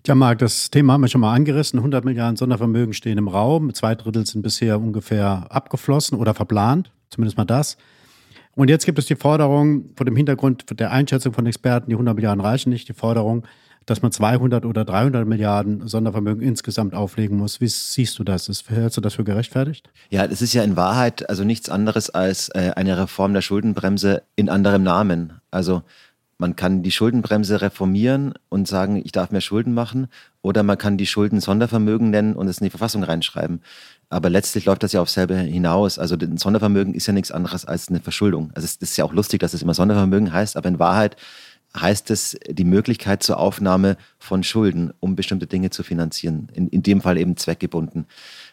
Speaker 4: Ja, Marc, das Thema haben wir schon mal angerissen. 100 Milliarden Sondervermögen stehen im Raum. Zwei Drittel sind bisher ungefähr abgeflossen oder verplant. Zumindest mal das. Und jetzt gibt es die Forderung, vor dem Hintergrund der Einschätzung von Experten, die 100 Milliarden reichen nicht, die Forderung, dass man 200 oder 300 Milliarden Sondervermögen insgesamt auflegen muss. Wie siehst du das? hältst du das für gerechtfertigt?
Speaker 5: Ja, das ist ja in Wahrheit also nichts anderes als äh, eine Reform der Schuldenbremse in anderem Namen. Also man kann die Schuldenbremse reformieren und sagen, ich darf mehr Schulden machen, oder man kann die Schulden Sondervermögen nennen und es in die Verfassung reinschreiben. Aber letztlich läuft das ja auf selber hinaus. Also ein Sondervermögen ist ja nichts anderes als eine Verschuldung. Also es ist ja auch lustig, dass es immer Sondervermögen heißt, aber in Wahrheit heißt es die Möglichkeit zur Aufnahme von Schulden, um bestimmte Dinge zu finanzieren. In, in dem Fall eben zweckgebunden.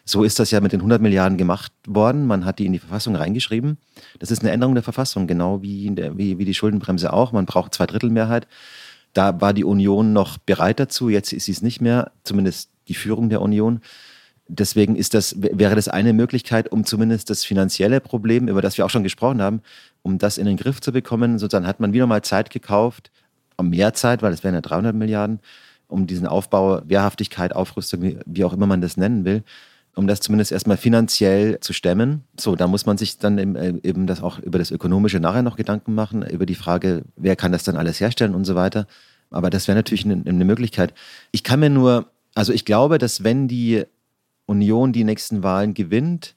Speaker 5: So ist das ja mit den 100 Milliarden gemacht worden. Man hat die in die Verfassung reingeschrieben. Das ist eine Änderung der Verfassung, genau wie, der, wie, wie die Schuldenbremse auch. Man braucht Zweidrittelmehrheit. Da war die Union noch bereit dazu. Jetzt ist sie es nicht mehr, zumindest die Führung der Union. Deswegen ist das, wäre das eine Möglichkeit, um zumindest das finanzielle Problem, über das wir auch schon gesprochen haben, um das in den Griff zu bekommen. Sozusagen hat man wieder mal Zeit gekauft, mehr Zeit, weil es wären ja 300 Milliarden, um diesen Aufbau, Wehrhaftigkeit, Aufrüstung, wie, auch immer man das nennen will, um das zumindest erstmal finanziell zu stemmen. So, da muss man sich dann äh, eben das auch über das Ökonomische nachher noch Gedanken machen, über die Frage, wer kann das dann alles herstellen und so weiter. Aber das wäre natürlich eine, eine Möglichkeit. Ich kann mir nur, also ich glaube, dass wenn die Union die nächsten Wahlen gewinnt,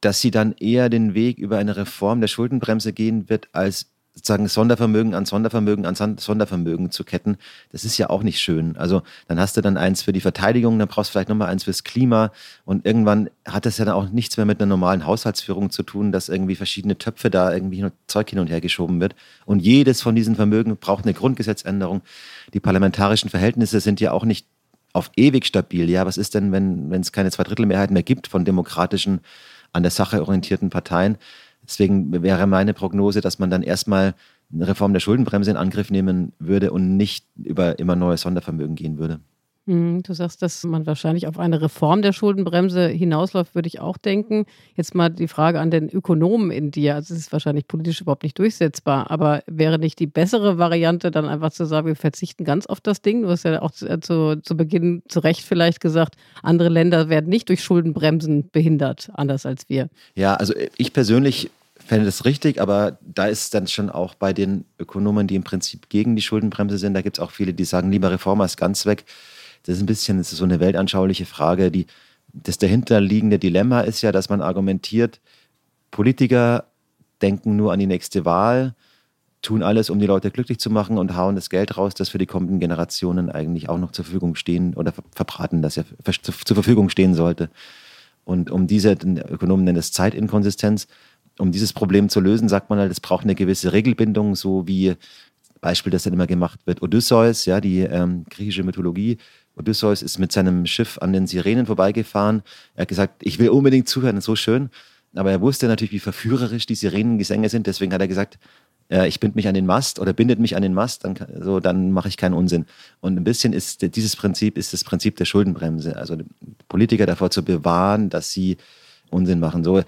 Speaker 5: dass sie dann eher den Weg über eine Reform der Schuldenbremse gehen wird, als sozusagen Sondervermögen an Sondervermögen an Sondervermögen zu ketten, das ist ja auch nicht schön. Also dann hast du dann eins für die Verteidigung, dann brauchst du vielleicht nochmal eins fürs Klima und irgendwann hat das ja dann auch nichts mehr mit einer normalen Haushaltsführung zu tun, dass irgendwie verschiedene Töpfe da irgendwie Zeug hin und her geschoben wird. Und jedes von diesen Vermögen braucht eine Grundgesetzänderung. Die parlamentarischen Verhältnisse sind ja auch nicht auf ewig stabil. Ja, was ist denn, wenn es keine Zweidrittelmehrheit mehr gibt von demokratischen, an der Sache orientierten Parteien? Deswegen wäre meine Prognose, dass man dann erstmal eine Reform der Schuldenbremse in Angriff nehmen würde und nicht über immer neue Sondervermögen gehen würde.
Speaker 3: Hm, du sagst, dass man wahrscheinlich auf eine Reform der Schuldenbremse hinausläuft, würde ich auch denken. Jetzt mal die Frage an den Ökonomen in dir. Also es ist wahrscheinlich politisch überhaupt nicht durchsetzbar, aber wäre nicht die bessere Variante, dann einfach zu sagen, wir verzichten ganz auf das Ding? Du hast ja auch zu, zu, zu Beginn zu Recht vielleicht gesagt, andere Länder werden nicht durch Schuldenbremsen behindert, anders als wir.
Speaker 5: Ja, also ich persönlich fände das richtig, aber da ist dann schon auch bei den Ökonomen, die im Prinzip gegen die Schuldenbremse sind, da gibt es auch viele, die sagen, lieber Reform als ganz weg. Das ist ein bisschen, das ist so eine weltanschauliche Frage, die Das dahinterliegende Dilemma ist ja, dass man argumentiert, Politiker denken nur an die nächste Wahl, tun alles, um die Leute glücklich zu machen und hauen das Geld raus, das für die kommenden Generationen eigentlich auch noch zur Verfügung stehen oder verbraten, das ja zur Verfügung stehen sollte. Und um diese, Ökonomen nennen es Zeitinkonsistenz, um dieses Problem zu lösen, sagt man halt, es braucht eine gewisse Regelbindung, so wie Beispiel, das dann immer gemacht wird. Odysseus, ja, die ähm, griechische Mythologie. Odysseus ist mit seinem Schiff an den Sirenen vorbeigefahren. Er hat gesagt, ich will unbedingt zuhören, so schön. Aber er wusste natürlich, wie verführerisch die Sirenengesänge sind. Deswegen hat er gesagt, äh, ich binde mich an den Mast oder bindet mich an den Mast, dann, so, dann mache ich keinen Unsinn. Und ein bisschen ist dieses Prinzip ist das Prinzip der Schuldenbremse. Also Politiker davor zu bewahren, dass sie Unsinn machen. So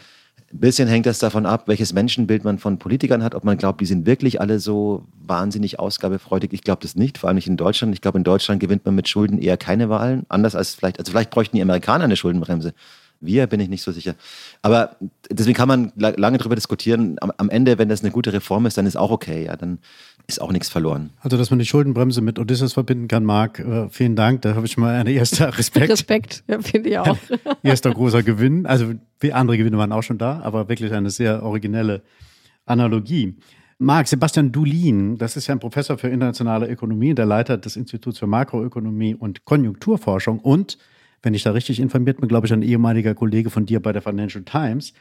Speaker 5: ein bisschen hängt das davon ab, welches Menschenbild man von Politikern hat, ob man glaubt, die sind wirklich alle so wahnsinnig ausgabefreudig. Ich glaube das nicht, vor allem nicht in Deutschland. Ich glaube, in Deutschland gewinnt man mit Schulden eher keine Wahlen, anders als vielleicht, also vielleicht bräuchten die Amerikaner eine Schuldenbremse. Wir bin ich nicht so sicher. Aber deswegen kann man lange darüber diskutieren. Am, am, Ende, wenn das eine gute Reform ist, dann ist auch okay. Ja, dann ist auch nichts verloren.
Speaker 4: Also, dass man die Schuldenbremse mit Odysseus verbinden kann, Marc, äh, vielen Dank. Da habe ich mal einen ersten Respekt.
Speaker 3: Respekt, ja, finde ich auch.
Speaker 4: erster großer Gewinn. Also, andere Gewinne waren auch schon da, aber wirklich eine sehr originelle Analogie. Marc, Sebastian Dulin, das ist ja ein Professor für internationale Ökonomie, der Leiter des Instituts für Makroökonomie und Konjunkturforschung und wenn ich da richtig informiert bin, glaube ich, ein ehemaliger Kollege von dir bei der Financial Times.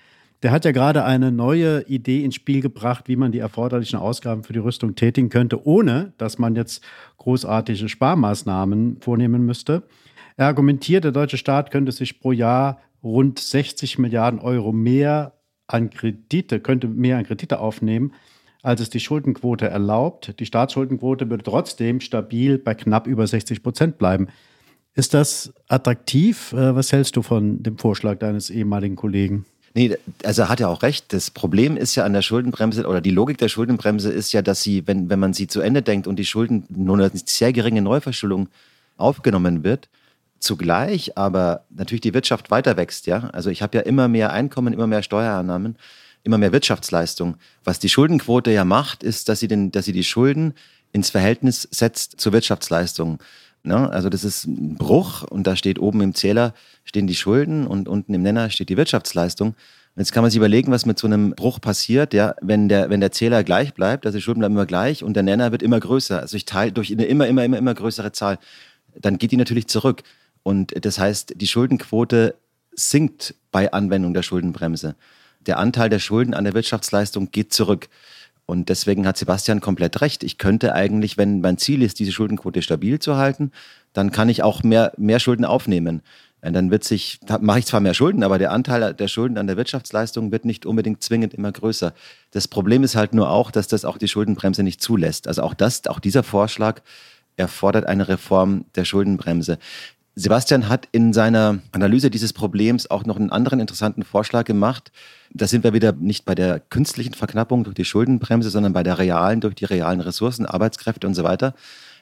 Speaker 4: Der hat ja gerade eine neue Idee ins Spiel gebracht, wie man die erforderlichen Ausgaben für die Rüstung tätigen könnte, ohne dass man jetzt großartige Sparmaßnahmen vornehmen müsste. Er argumentiert, der deutsche Staat könnte sich pro Jahr rund 60 Milliarden Euro mehr an Kredite, könnte mehr an Kredite aufnehmen, als es die Schuldenquote erlaubt. Die Staatsschuldenquote würde trotzdem stabil bei knapp über 60 Prozent bleiben. Ist das attraktiv? Äh, was hältst du von dem Vorschlag deines ehemaligen Kollegen?
Speaker 5: Nee, also er hat ja auch recht. Das Problem ist ja an der Schuldenbremse oder die Logik der Schuldenbremse ist ja, dass sie, wenn, wenn man sie zu Ende denkt und die Schulden nur eine sehr geringe Neuverschuldung aufgenommen wird, zugleich aber natürlich die Wirtschaft weiter wächst, ja. Also ich habe ja immer mehr Einkommen, immer mehr Steuereinnahmen, immer mehr Wirtschaftsleistung. Was die Schuldenquote ja macht, ist, dass sie, den, dass sie die Schulden ins Verhältnis setzt zur Wirtschaftsleistung. Ne? Also das ist ein Bruch und da steht oben im Zähler stehen die Schulden und unten im Nenner steht die Wirtschaftsleistung. Jetzt kann man sich überlegen, was mit so einem Bruch passiert, ja, wenn der, wenn der Zähler gleich bleibt, also die Schulden bleiben immer gleich und der Nenner wird immer größer. Also ich teile durch eine immer, immer, immer, immer größere Zahl, dann geht die natürlich zurück. Und das heißt, die Schuldenquote sinkt bei Anwendung der Schuldenbremse. Der Anteil der Schulden an der Wirtschaftsleistung geht zurück. Und deswegen hat Sebastian komplett recht. Ich könnte eigentlich, wenn mein Ziel ist, diese Schuldenquote stabil zu halten, dann kann ich auch mehr, mehr Schulden aufnehmen. Dann wird sich, mache ich zwar mehr Schulden, aber der Anteil der Schulden an der Wirtschaftsleistung wird nicht unbedingt zwingend immer größer. Das Problem ist halt nur auch, dass das auch die Schuldenbremse nicht zulässt. Also auch das, auch dieser Vorschlag erfordert eine Reform der Schuldenbremse. Sebastian hat in seiner Analyse dieses Problems auch noch einen anderen interessanten Vorschlag gemacht. Da sind wir wieder nicht bei der künstlichen Verknappung durch die Schuldenbremse, sondern bei der realen, durch die realen Ressourcen, Arbeitskräfte und so weiter.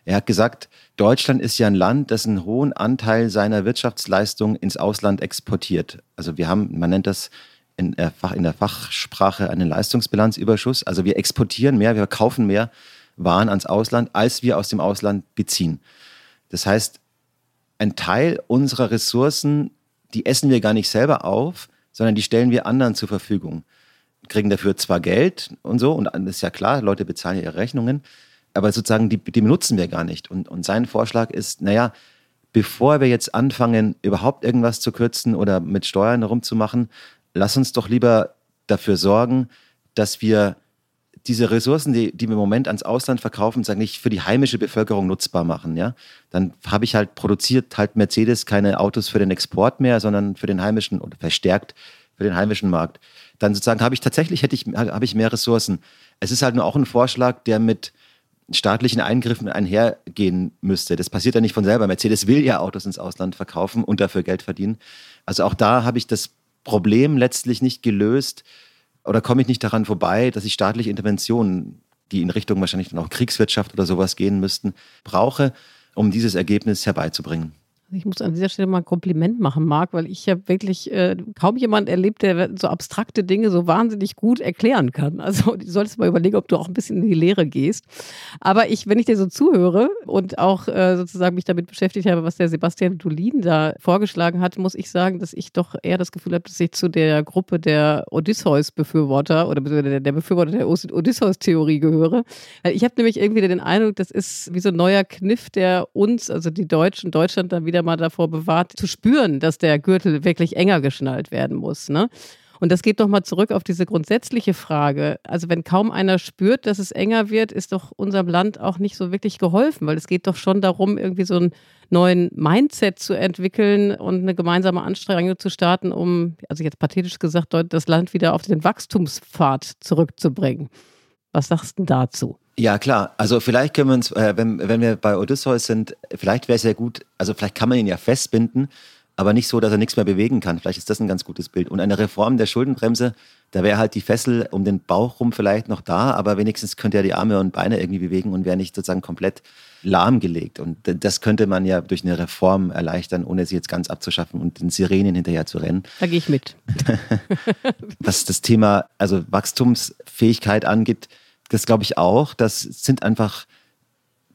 Speaker 5: Er hat gesagt, Deutschland ist ja ein Land, das einen hohen Anteil seiner Wirtschaftsleistung ins Ausland exportiert. Also wir haben, man nennt das in der, Fach, in der Fachsprache einen Leistungsbilanzüberschuss. Also wir exportieren mehr, wir kaufen mehr Waren ans Ausland, als wir aus dem Ausland beziehen. Das heißt, ein Teil unserer Ressourcen, die essen wir gar nicht selber auf, sondern die stellen wir anderen zur Verfügung. Kriegen dafür zwar Geld und so, und das ist ja klar, Leute bezahlen ihre Rechnungen, aber sozusagen die, die benutzen wir gar nicht. Und, und sein Vorschlag ist, naja, bevor wir jetzt anfangen, überhaupt irgendwas zu kürzen oder mit Steuern herumzumachen, lass uns doch lieber dafür sorgen, dass wir diese Ressourcen, die, die wir im Moment ans Ausland verkaufen, sagen nicht für die heimische Bevölkerung nutzbar machen, ja, dann habe ich halt produziert halt Mercedes keine Autos für den Export mehr, sondern für den heimischen oder verstärkt für den heimischen Markt. Dann sozusagen habe ich tatsächlich hätte ich habe ich mehr Ressourcen. Es ist halt nur auch ein Vorschlag, der mit staatlichen Eingriffen einhergehen müsste. Das passiert ja nicht von selber. Mercedes will ja Autos ins Ausland verkaufen und dafür Geld verdienen. Also auch da habe ich das Problem letztlich nicht gelöst, oder komme ich nicht daran vorbei, dass ich staatliche Interventionen, die in Richtung wahrscheinlich dann auch Kriegswirtschaft oder sowas gehen müssten, brauche, um dieses Ergebnis herbeizubringen?
Speaker 3: Ich muss an dieser Stelle mal ein Kompliment machen, Marc, weil ich habe wirklich äh, kaum jemand erlebt, der so abstrakte Dinge so wahnsinnig gut erklären kann. Also du solltest mal überlegen, ob du auch ein bisschen in die Lehre gehst. Aber ich, wenn ich dir so zuhöre und auch äh, sozusagen mich damit beschäftigt habe, was der Sebastian Dulin da vorgeschlagen hat, muss ich sagen, dass ich doch eher das Gefühl habe, dass ich zu der Gruppe der Odysseus-Befürworter oder der Befürworter der Odysseus-Theorie gehöre. Ich habe nämlich irgendwie den Eindruck, das ist wie so ein neuer Kniff, der uns, also die Deutschen, Deutschland dann wieder wieder mal davor bewahrt, zu spüren, dass der Gürtel wirklich enger geschnallt werden muss. Ne? Und das geht doch mal zurück auf diese grundsätzliche Frage. Also wenn kaum einer spürt, dass es enger wird, ist doch unserem Land auch nicht so wirklich geholfen, weil es geht doch schon darum, irgendwie so einen neuen Mindset zu entwickeln und eine gemeinsame Anstrengung zu starten, um, also jetzt pathetisch gesagt, das Land wieder auf den Wachstumspfad zurückzubringen. Was sagst du dazu?
Speaker 5: Ja, klar. Also vielleicht können wir uns, äh, wenn, wenn wir bei Odysseus sind, vielleicht wäre es ja gut, also vielleicht kann man ihn ja festbinden, aber nicht so, dass er nichts mehr bewegen kann. Vielleicht ist das ein ganz gutes Bild. Und eine Reform der Schuldenbremse, da wäre halt die Fessel um den Bauch rum vielleicht noch da, aber wenigstens könnte er die Arme und Beine irgendwie bewegen und wäre nicht sozusagen komplett lahmgelegt. Und das könnte man ja durch eine Reform erleichtern, ohne sie jetzt ganz abzuschaffen und den Sirenen hinterher zu rennen.
Speaker 3: Da gehe ich mit.
Speaker 5: Was das Thema also Wachstumsfähigkeit angeht, das glaube ich auch. Das sind einfach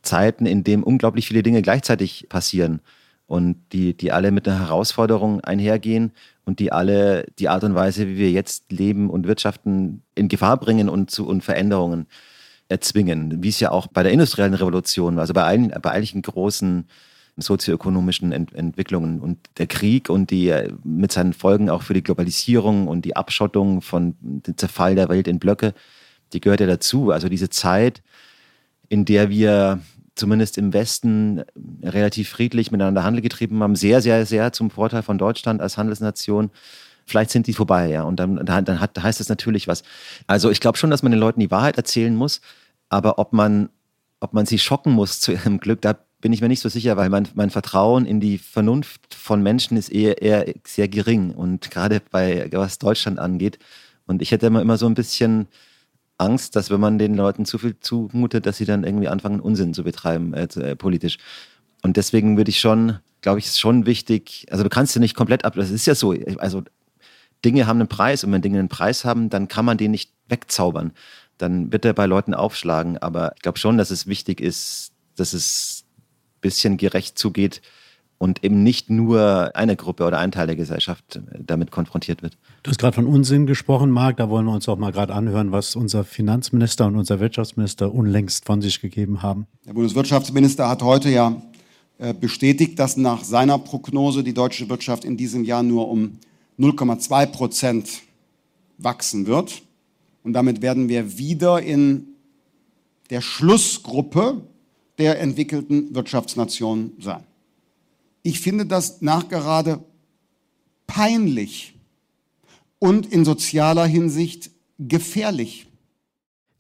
Speaker 5: Zeiten, in denen unglaublich viele Dinge gleichzeitig passieren und die, die alle mit einer Herausforderung einhergehen und die alle die Art und Weise, wie wir jetzt leben und wirtschaften, in Gefahr bringen und zu und Veränderungen erzwingen. Wie es ja auch bei der industriellen Revolution war, also bei allen, bei einigen großen sozioökonomischen Ent Entwicklungen und der Krieg und die mit seinen Folgen auch für die Globalisierung und die Abschottung von dem Zerfall der Welt in Blöcke die gehört ja dazu. Also diese Zeit, in der wir zumindest im Westen relativ friedlich miteinander Handel getrieben haben, sehr, sehr, sehr zum Vorteil von Deutschland als Handelsnation. Vielleicht sind die vorbei, ja. Und dann, dann hat, heißt das natürlich was. Also ich glaube schon, dass man den Leuten die Wahrheit erzählen muss, aber ob man, ob man sie schocken muss zu ihrem Glück, da bin ich mir nicht so sicher, weil mein, mein Vertrauen in die Vernunft von Menschen ist eher, eher sehr gering. Und gerade bei was Deutschland angeht. Und ich hätte immer, immer so ein bisschen Angst, dass wenn man den Leuten zu viel zumutet, dass sie dann irgendwie anfangen, Unsinn zu betreiben äh, äh, politisch. Und deswegen würde ich schon, glaube ich, ist schon wichtig, also du kannst ja nicht komplett ab, das ist ja so, also Dinge haben einen Preis und wenn Dinge einen Preis haben, dann kann man den nicht wegzaubern. Dann wird er bei Leuten aufschlagen. Aber ich glaube schon, dass es wichtig ist, dass es ein bisschen gerecht zugeht und eben nicht nur eine Gruppe oder ein Teil der Gesellschaft damit konfrontiert wird.
Speaker 4: Du hast gerade von Unsinn gesprochen, Marc. Da wollen wir uns auch mal gerade anhören, was unser Finanzminister und unser Wirtschaftsminister unlängst von sich gegeben haben.
Speaker 13: Der Bundeswirtschaftsminister hat heute ja äh, bestätigt, dass nach seiner Prognose die deutsche Wirtschaft in diesem Jahr nur um 0,2 Prozent wachsen wird. Und damit werden wir wieder in der Schlussgruppe der entwickelten Wirtschaftsnationen sein. Ich finde das nachgerade peinlich und in sozialer Hinsicht gefährlich.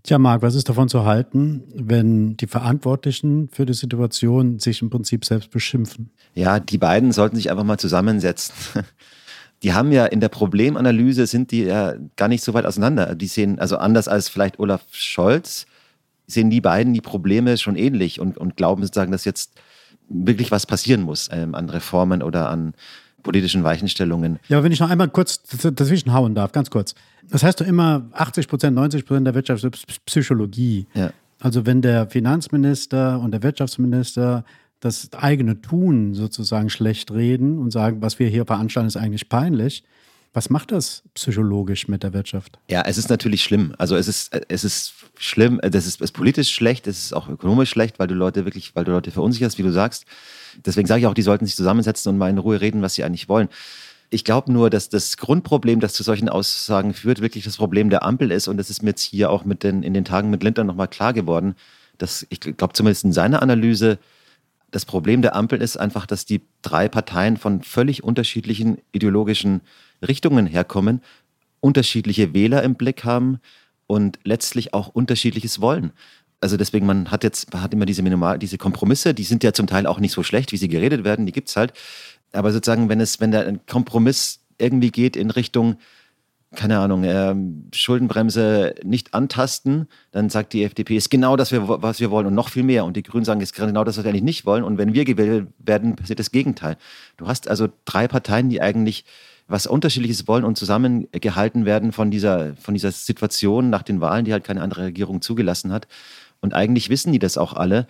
Speaker 4: Tja, Marc, was ist davon zu halten, wenn die Verantwortlichen für die Situation sich im Prinzip selbst beschimpfen?
Speaker 5: Ja, die beiden sollten sich einfach mal zusammensetzen. Die haben ja in der Problemanalyse sind die ja gar nicht so weit auseinander. Die sehen, also anders als vielleicht Olaf Scholz, sehen die beiden die Probleme schon ähnlich und, und glauben sozusagen, dass jetzt wirklich was passieren muss ähm, an Reformen oder an politischen Weichenstellungen.
Speaker 4: Ja, aber wenn ich noch einmal kurz dazwischen hauen darf, ganz kurz. Das heißt doch immer, 80 Prozent, 90 Prozent der Wirtschaft ist Psychologie. Ja. Also wenn der Finanzminister und der Wirtschaftsminister das eigene Tun sozusagen schlecht reden und sagen, was wir hier veranstalten, ist eigentlich peinlich, was macht das psychologisch mit der Wirtschaft?
Speaker 5: Ja, es ist natürlich schlimm. Also es ist, es ist schlimm, das ist, ist politisch schlecht, es ist auch ökonomisch schlecht, weil du Leute wirklich, weil du Leute verunsicherst, wie du sagst. Deswegen sage ich auch, die sollten sich zusammensetzen und mal in Ruhe reden, was sie eigentlich wollen. Ich glaube nur, dass das Grundproblem, das zu solchen Aussagen führt, wirklich das Problem der Ampel ist. Und das ist mir jetzt hier auch mit den, in den Tagen mit Lindner nochmal klar geworden. Dass ich glaube, zumindest in seiner Analyse, das Problem der Ampel ist einfach, dass die drei Parteien von völlig unterschiedlichen ideologischen Richtungen herkommen, unterschiedliche Wähler im Blick haben und letztlich auch unterschiedliches wollen. Also deswegen, man hat jetzt hat immer diese Minimal, diese Kompromisse, die sind ja zum Teil auch nicht so schlecht, wie sie geredet werden, die gibt es halt. Aber sozusagen, wenn es, wenn da ein Kompromiss irgendwie geht in Richtung, keine Ahnung, äh, Schuldenbremse nicht antasten, dann sagt die FDP, ist genau das, was wir wollen und noch viel mehr. Und die Grünen sagen, ist genau das, was wir eigentlich nicht wollen. Und wenn wir gewählt werden, passiert das Gegenteil. Du hast also drei Parteien, die eigentlich was Unterschiedliches wollen und zusammengehalten werden von dieser, von dieser Situation nach den Wahlen, die halt keine andere Regierung zugelassen hat. Und eigentlich wissen die das auch alle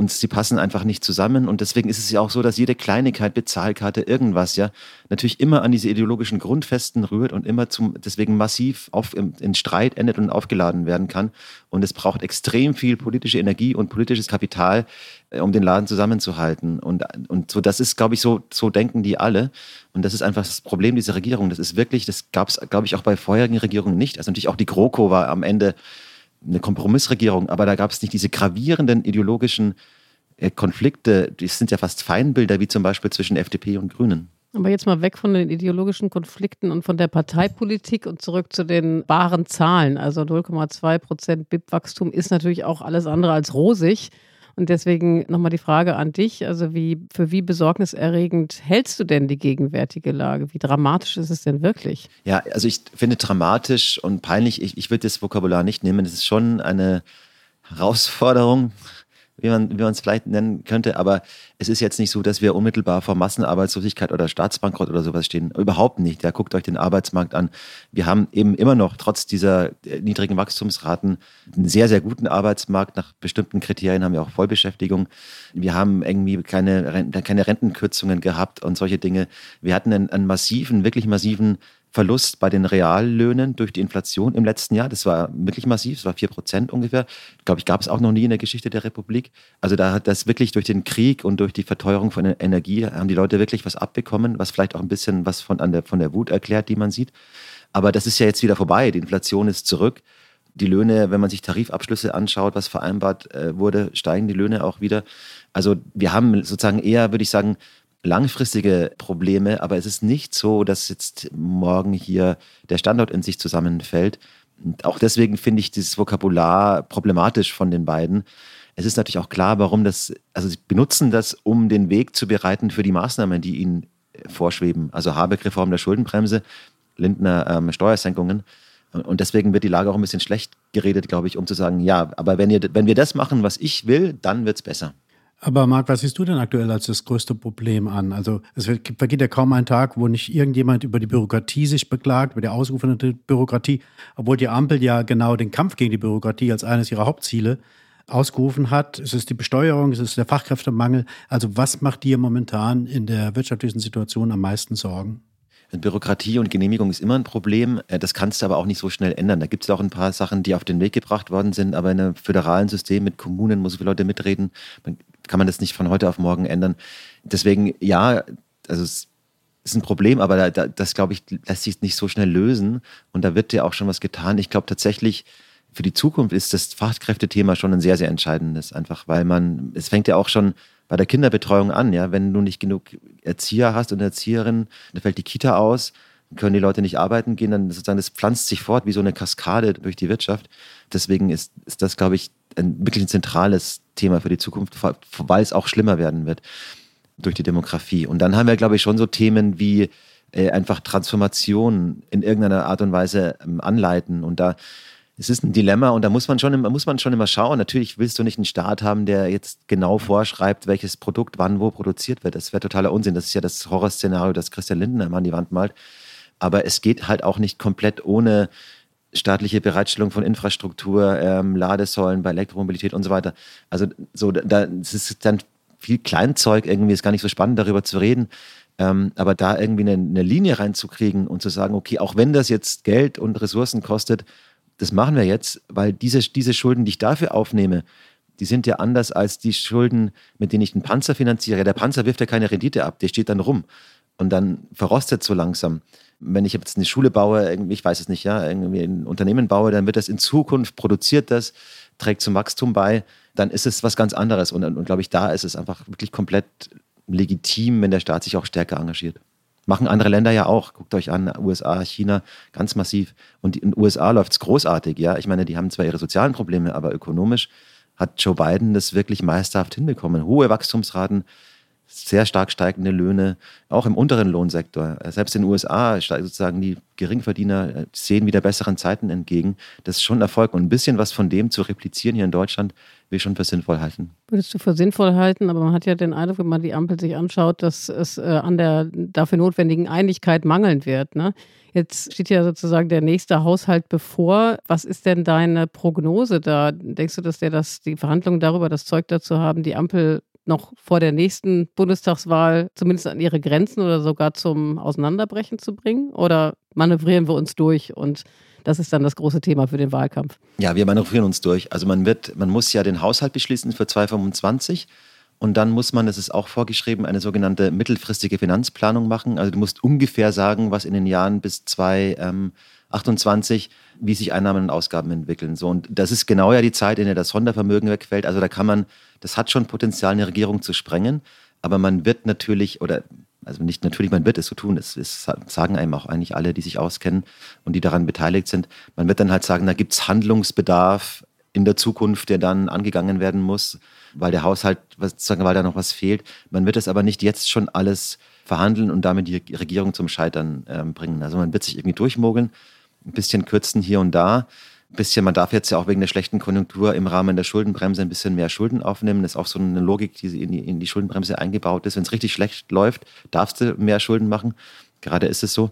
Speaker 5: und sie passen einfach nicht zusammen. Und deswegen ist es ja auch so, dass jede Kleinigkeit, Bezahlkarte, irgendwas ja natürlich immer an diese ideologischen Grundfesten rührt und immer zum, deswegen massiv auf, in Streit endet und aufgeladen werden kann. Und es braucht extrem viel politische Energie und politisches Kapital, äh, um den Laden zusammenzuhalten. Und, und so, das ist, glaube ich, so, so denken die alle. Und das ist einfach das Problem dieser Regierung. Das ist wirklich, das gab es, glaube ich, auch bei vorherigen Regierungen nicht. Also natürlich auch die GroKo war am Ende eine Kompromissregierung, aber da gab es nicht diese gravierenden ideologischen äh, Konflikte, die sind ja fast Feindbilder, wie zum Beispiel zwischen FDP und Grünen.
Speaker 3: Aber jetzt mal weg von den ideologischen Konflikten und von der Parteipolitik und zurück zu den wahren Zahlen. Also 0,2 Prozent BIP-Wachstum ist natürlich auch alles andere als rosig. Und deswegen nochmal die Frage an dich. Also wie, für wie besorgniserregend hältst du denn die gegenwärtige Lage? Wie dramatisch ist es denn wirklich?
Speaker 5: Ja, also ich finde dramatisch und peinlich, ich, ich würde das Vokabular nicht nehmen. Es ist schon eine Herausforderung, wie man wie man es vielleicht nennen könnte. Aber es ist jetzt nicht so, dass wir unmittelbar vor Massenarbeitslosigkeit oder Staatsbankrott oder sowas stehen. Überhaupt nicht. Ja, guckt euch den Arbeitsmarkt an. Wir haben eben immer noch trotz dieser äh, niedrigen Wachstumsraten einen sehr, sehr guten Arbeitsmarkt. Nach bestimmten Kriterien haben wir auch Vollbeschäftigung. Wir haben irgendwie keine, keine Rentenkürzungen gehabt und solche Dinge. Wir hatten einen, einen massiven, wirklich massiven Verlust bei den Reallöhnen durch die Inflation im letzten Jahr. Das war wirklich massiv, das war vier Prozent ungefähr. Glaube ich, gab es auch noch nie in der Geschichte der Republik. Also da hat das wirklich durch den Krieg und durch die Verteuerung von Energie haben die Leute wirklich was abbekommen, was vielleicht auch ein bisschen was von, an der, von der Wut erklärt, die man sieht. Aber das ist ja jetzt wieder vorbei. Die Inflation ist zurück. Die Löhne, wenn man sich Tarifabschlüsse anschaut, was vereinbart äh, wurde, steigen die Löhne auch wieder. Also wir haben sozusagen eher, würde ich sagen, langfristige Probleme, aber es ist nicht so, dass jetzt morgen hier der Standort in sich zusammenfällt. Und auch deswegen finde ich dieses Vokabular problematisch von den beiden. Es ist natürlich auch klar, warum das, also sie benutzen das, um den Weg zu bereiten für die Maßnahmen, die ihnen vorschweben. Also Habeck-Reform der Schuldenbremse, Lindner ähm, Steuersenkungen. Und deswegen wird die Lage auch ein bisschen schlecht geredet, glaube ich, um zu sagen, ja, aber wenn, ihr, wenn wir das machen, was ich will, dann wird es besser.
Speaker 4: Aber Marc, was siehst du denn aktuell als das größte Problem an? Also es vergeht ja kaum ein Tag, wo nicht irgendjemand über die Bürokratie sich beklagt, über die ausgerufene Bürokratie, obwohl die Ampel ja genau den Kampf gegen die Bürokratie als eines ihrer Hauptziele ausgerufen hat. Es ist die Besteuerung, es ist der Fachkräftemangel. Also was macht dir momentan in der wirtschaftlichen Situation am meisten Sorgen?
Speaker 5: Bürokratie und Genehmigung ist immer ein Problem. Äh, das kannst du aber auch nicht so schnell ändern. Da gibt es auch ein paar Sachen, die auf den Weg gebracht worden sind. Aber in einem föderalen System mit Kommunen, so viele Leute mitreden, kann man das nicht von heute auf morgen ändern. Deswegen, ja, also es ist ein Problem, aber da, das, glaube ich, lässt sich nicht so schnell lösen. Und da wird ja auch schon was getan. Ich glaube tatsächlich, für die Zukunft ist das Fachkräftethema schon ein sehr, sehr entscheidendes. Einfach, weil man, es fängt ja auch schon bei der Kinderbetreuung an, ja. Wenn du nicht genug Erzieher hast und Erzieherinnen, dann fällt die Kita aus, können die Leute nicht arbeiten gehen, dann sozusagen, das pflanzt sich fort wie so eine Kaskade durch die Wirtschaft. Deswegen ist, ist das, glaube ich, ein wirklich ein zentrales Thema für die Zukunft, weil es auch schlimmer werden wird durch die Demografie. Und dann haben wir, glaube ich, schon so Themen wie äh, einfach Transformation in irgendeiner Art und Weise ähm, anleiten. Und da es ist ein Dilemma und da muss man schon, muss man schon immer schauen. Natürlich willst du nicht einen Staat haben, der jetzt genau vorschreibt, welches Produkt wann wo produziert wird. Das wäre totaler Unsinn. Das ist ja das Horrorszenario, das Christian Lindner an die Wand malt. Aber es geht halt auch nicht komplett ohne staatliche Bereitstellung von Infrastruktur, ähm, Ladesäulen bei Elektromobilität und so weiter. Also so, da das ist dann viel Kleinzeug irgendwie, ist gar nicht so spannend, darüber zu reden. Ähm, aber da irgendwie eine, eine Linie reinzukriegen und zu sagen, okay, auch wenn das jetzt Geld und Ressourcen kostet, das machen wir jetzt, weil diese, diese Schulden, die ich dafür aufnehme, die sind ja anders als die Schulden, mit denen ich einen Panzer finanziere. Der Panzer wirft ja keine Rendite ab, der steht dann rum und dann verrostet so langsam. Wenn ich jetzt eine Schule baue, ich weiß es nicht, ja, irgendwie ein Unternehmen baue, dann wird das in Zukunft produziert, das trägt zum Wachstum bei, dann ist es was ganz anderes. Und, und glaube ich, da ist es einfach wirklich komplett legitim, wenn der Staat sich auch stärker engagiert. Machen andere Länder ja auch. Guckt euch an, USA, China, ganz massiv. Und in den USA läuft es großartig, ja. Ich meine, die haben zwar ihre sozialen Probleme, aber ökonomisch hat Joe Biden das wirklich meisterhaft hinbekommen. Hohe Wachstumsraten, sehr stark steigende Löhne, auch im unteren Lohnsektor. Selbst in den USA sozusagen die Geringverdiener äh, sehen wieder besseren Zeiten entgegen. Das ist schon Erfolg. Und ein bisschen was von dem zu replizieren hier in Deutschland, will ich schon für sinnvoll halten.
Speaker 3: Würdest du für sinnvoll halten, aber man hat ja den Eindruck, wenn man die Ampel sich anschaut, dass es äh, an der dafür notwendigen Einigkeit mangeln wird. Ne? Jetzt steht ja sozusagen der nächste Haushalt bevor. Was ist denn deine Prognose da? Denkst du, dass der das, die Verhandlungen darüber das Zeug dazu haben, die Ampel noch vor der nächsten Bundestagswahl zumindest an ihre Grenzen oder sogar zum Auseinanderbrechen zu bringen? Oder manövrieren wir uns durch und das ist dann das große Thema für den Wahlkampf?
Speaker 5: Ja, wir manövrieren uns durch. Also man wird, man muss ja den Haushalt beschließen für 2025. Und dann muss man, das ist auch vorgeschrieben, eine sogenannte mittelfristige Finanzplanung machen. Also du musst ungefähr sagen, was in den Jahren bis 2028, wie sich Einnahmen und Ausgaben entwickeln. So, und das ist genau ja die Zeit, in der das Sondervermögen wegfällt. Also da kann man, das hat schon Potenzial, eine Regierung zu sprengen. Aber man wird natürlich, oder also nicht natürlich, man wird es so tun, das, das, sagen einem auch eigentlich alle, die sich auskennen und die daran beteiligt sind. Man wird dann halt sagen, da gibt es Handlungsbedarf in der Zukunft, der dann angegangen werden muss, weil der Haushalt, sozusagen, weil da noch was fehlt. Man wird es aber nicht jetzt schon alles verhandeln und damit die Regierung zum Scheitern äh, bringen. Also man wird sich irgendwie durchmogeln, ein bisschen kürzen hier und da bisschen, man darf jetzt ja auch wegen der schlechten Konjunktur im Rahmen der Schuldenbremse ein bisschen mehr Schulden aufnehmen. Das ist auch so eine Logik, die in die, in die Schuldenbremse eingebaut ist. Wenn es richtig schlecht läuft, darfst du mehr Schulden machen. Gerade ist es so.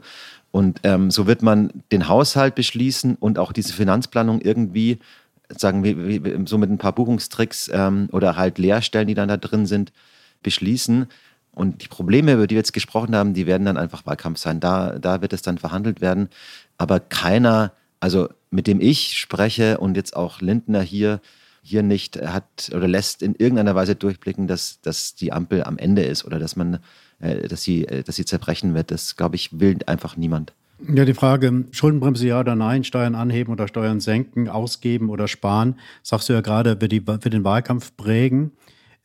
Speaker 5: Und ähm, so wird man den Haushalt beschließen und auch diese Finanzplanung irgendwie, sagen wir, so mit ein paar Buchungstricks ähm, oder halt Leerstellen, die dann da drin sind, beschließen. Und die Probleme, über die wir jetzt gesprochen haben, die werden dann einfach Wahlkampf sein. Da, da wird es dann verhandelt werden. Aber keiner also mit dem ich spreche und jetzt auch Lindner hier, hier nicht hat oder lässt in irgendeiner Weise durchblicken, dass, dass die Ampel am Ende ist oder dass man, äh, dass sie, äh, dass sie zerbrechen wird. Das, glaube ich, will einfach niemand.
Speaker 4: Ja, die Frage, Schuldenbremse ja oder nein, Steuern anheben oder Steuern senken, ausgeben oder sparen, sagst du ja gerade, wird, die, wird den Wahlkampf prägen.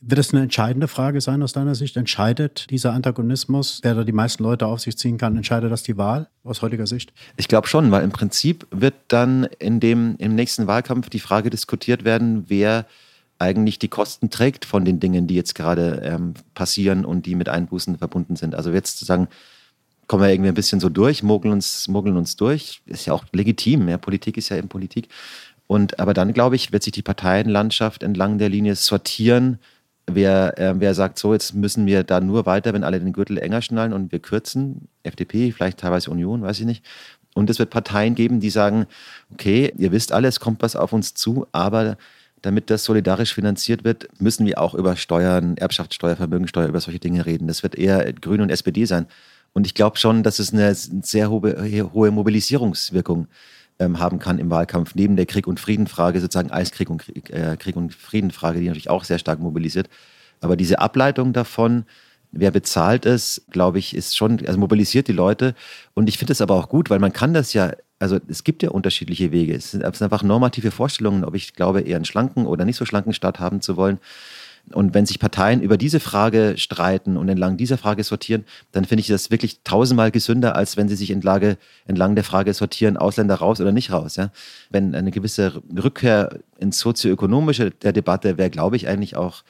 Speaker 4: Wird das eine entscheidende Frage sein aus deiner Sicht? Entscheidet dieser Antagonismus, der da die meisten Leute auf sich ziehen kann, entscheidet das die Wahl aus heutiger Sicht?
Speaker 5: Ich glaube schon, weil im Prinzip wird dann in dem, im nächsten Wahlkampf die Frage diskutiert werden, wer eigentlich die Kosten trägt von den Dingen, die jetzt gerade ähm, passieren und die mit Einbußen verbunden sind. Also jetzt zu sagen, kommen wir irgendwie ein bisschen so durch, mogeln uns, mogeln uns durch, ist ja auch legitim. Ja, Politik ist ja eben Politik. Und aber dann, glaube ich, wird sich die Parteienlandschaft entlang der Linie sortieren, Wer, äh, wer sagt, so, jetzt müssen wir da nur weiter, wenn alle den Gürtel enger schnallen und wir kürzen, FDP, vielleicht teilweise Union, weiß ich nicht. Und es wird Parteien geben, die sagen, okay, ihr wisst alles, kommt was auf uns zu, aber damit das solidarisch finanziert wird, müssen wir auch über Steuern, Erbschaftssteuer, Vermögensteuer, über solche Dinge reden. Das wird eher Grüne und SPD sein. Und ich glaube schon, dass es eine sehr hohe, Mobilisierungswirkung ähm, haben kann im Wahlkampf, neben der Krieg- und Friedenfrage, sozusagen Eiskrieg und Krieg, äh, Krieg und Friedenfrage, die natürlich auch sehr stark mobilisiert. Aber diese Ableitung davon, wer bezahlt es, glaube ich, ist schon, also mobilisiert die Leute. Und ich finde es aber auch gut, weil man kann das ja, also es gibt ja unterschiedliche Wege. Es sind einfach normative Vorstellungen, ob ich glaube, eher einen schlanken oder nicht so schlanken Staat haben zu wollen. Und wenn sich Parteien über diese Frage streiten und entlang dieser Frage sortieren, dann finde ich das wirklich tausendmal gesünder, als wenn sie sich entlang, entlang der Frage sortieren, Ausländer raus oder nicht raus. Ja? Wenn eine gewisse Rückkehr ins Sozioökonomische der Debatte wäre, glaube ich, eigentlich auch,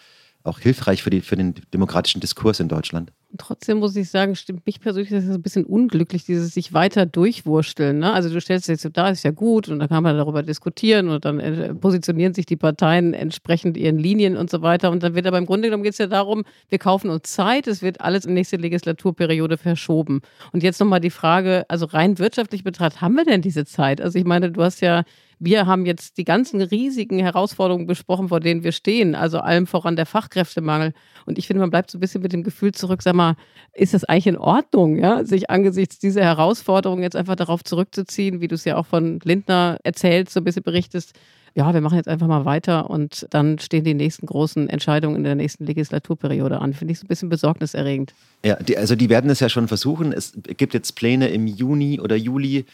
Speaker 5: auch hilfreich für, die, für den demokratischen Diskurs in Deutschland.
Speaker 3: Trotzdem muss ich sagen, stimmt mich persönlich das ist ein bisschen unglücklich, dieses sich weiter durchwursteln. Ne? Also du stellst jetzt so da, ist ja gut und dann kann man darüber diskutieren und dann äh, positionieren sich die Parteien entsprechend ihren Linien und so weiter. Und dann wird aber im Grunde genommen geht es ja darum, wir kaufen uns Zeit, es wird alles in nächste Legislaturperiode verschoben. Und jetzt nochmal die Frage, also rein wirtschaftlich betrachtet, haben wir denn diese Zeit? Also ich meine, du hast ja wir haben jetzt die ganzen riesigen Herausforderungen besprochen, vor denen wir stehen, also allem voran der Fachkräftemangel. Und ich finde, man bleibt so ein bisschen mit dem Gefühl zurück, sag mal, ist das eigentlich in Ordnung, ja, sich angesichts dieser Herausforderungen jetzt einfach darauf zurückzuziehen, wie du es ja auch von Lindner erzählst, so ein bisschen berichtest, ja, wir machen jetzt einfach mal weiter und dann stehen die nächsten großen Entscheidungen in der nächsten Legislaturperiode an. Finde ich so ein bisschen besorgniserregend.
Speaker 5: Ja, die, also die werden es ja schon versuchen. Es gibt jetzt Pläne im Juni oder Juli,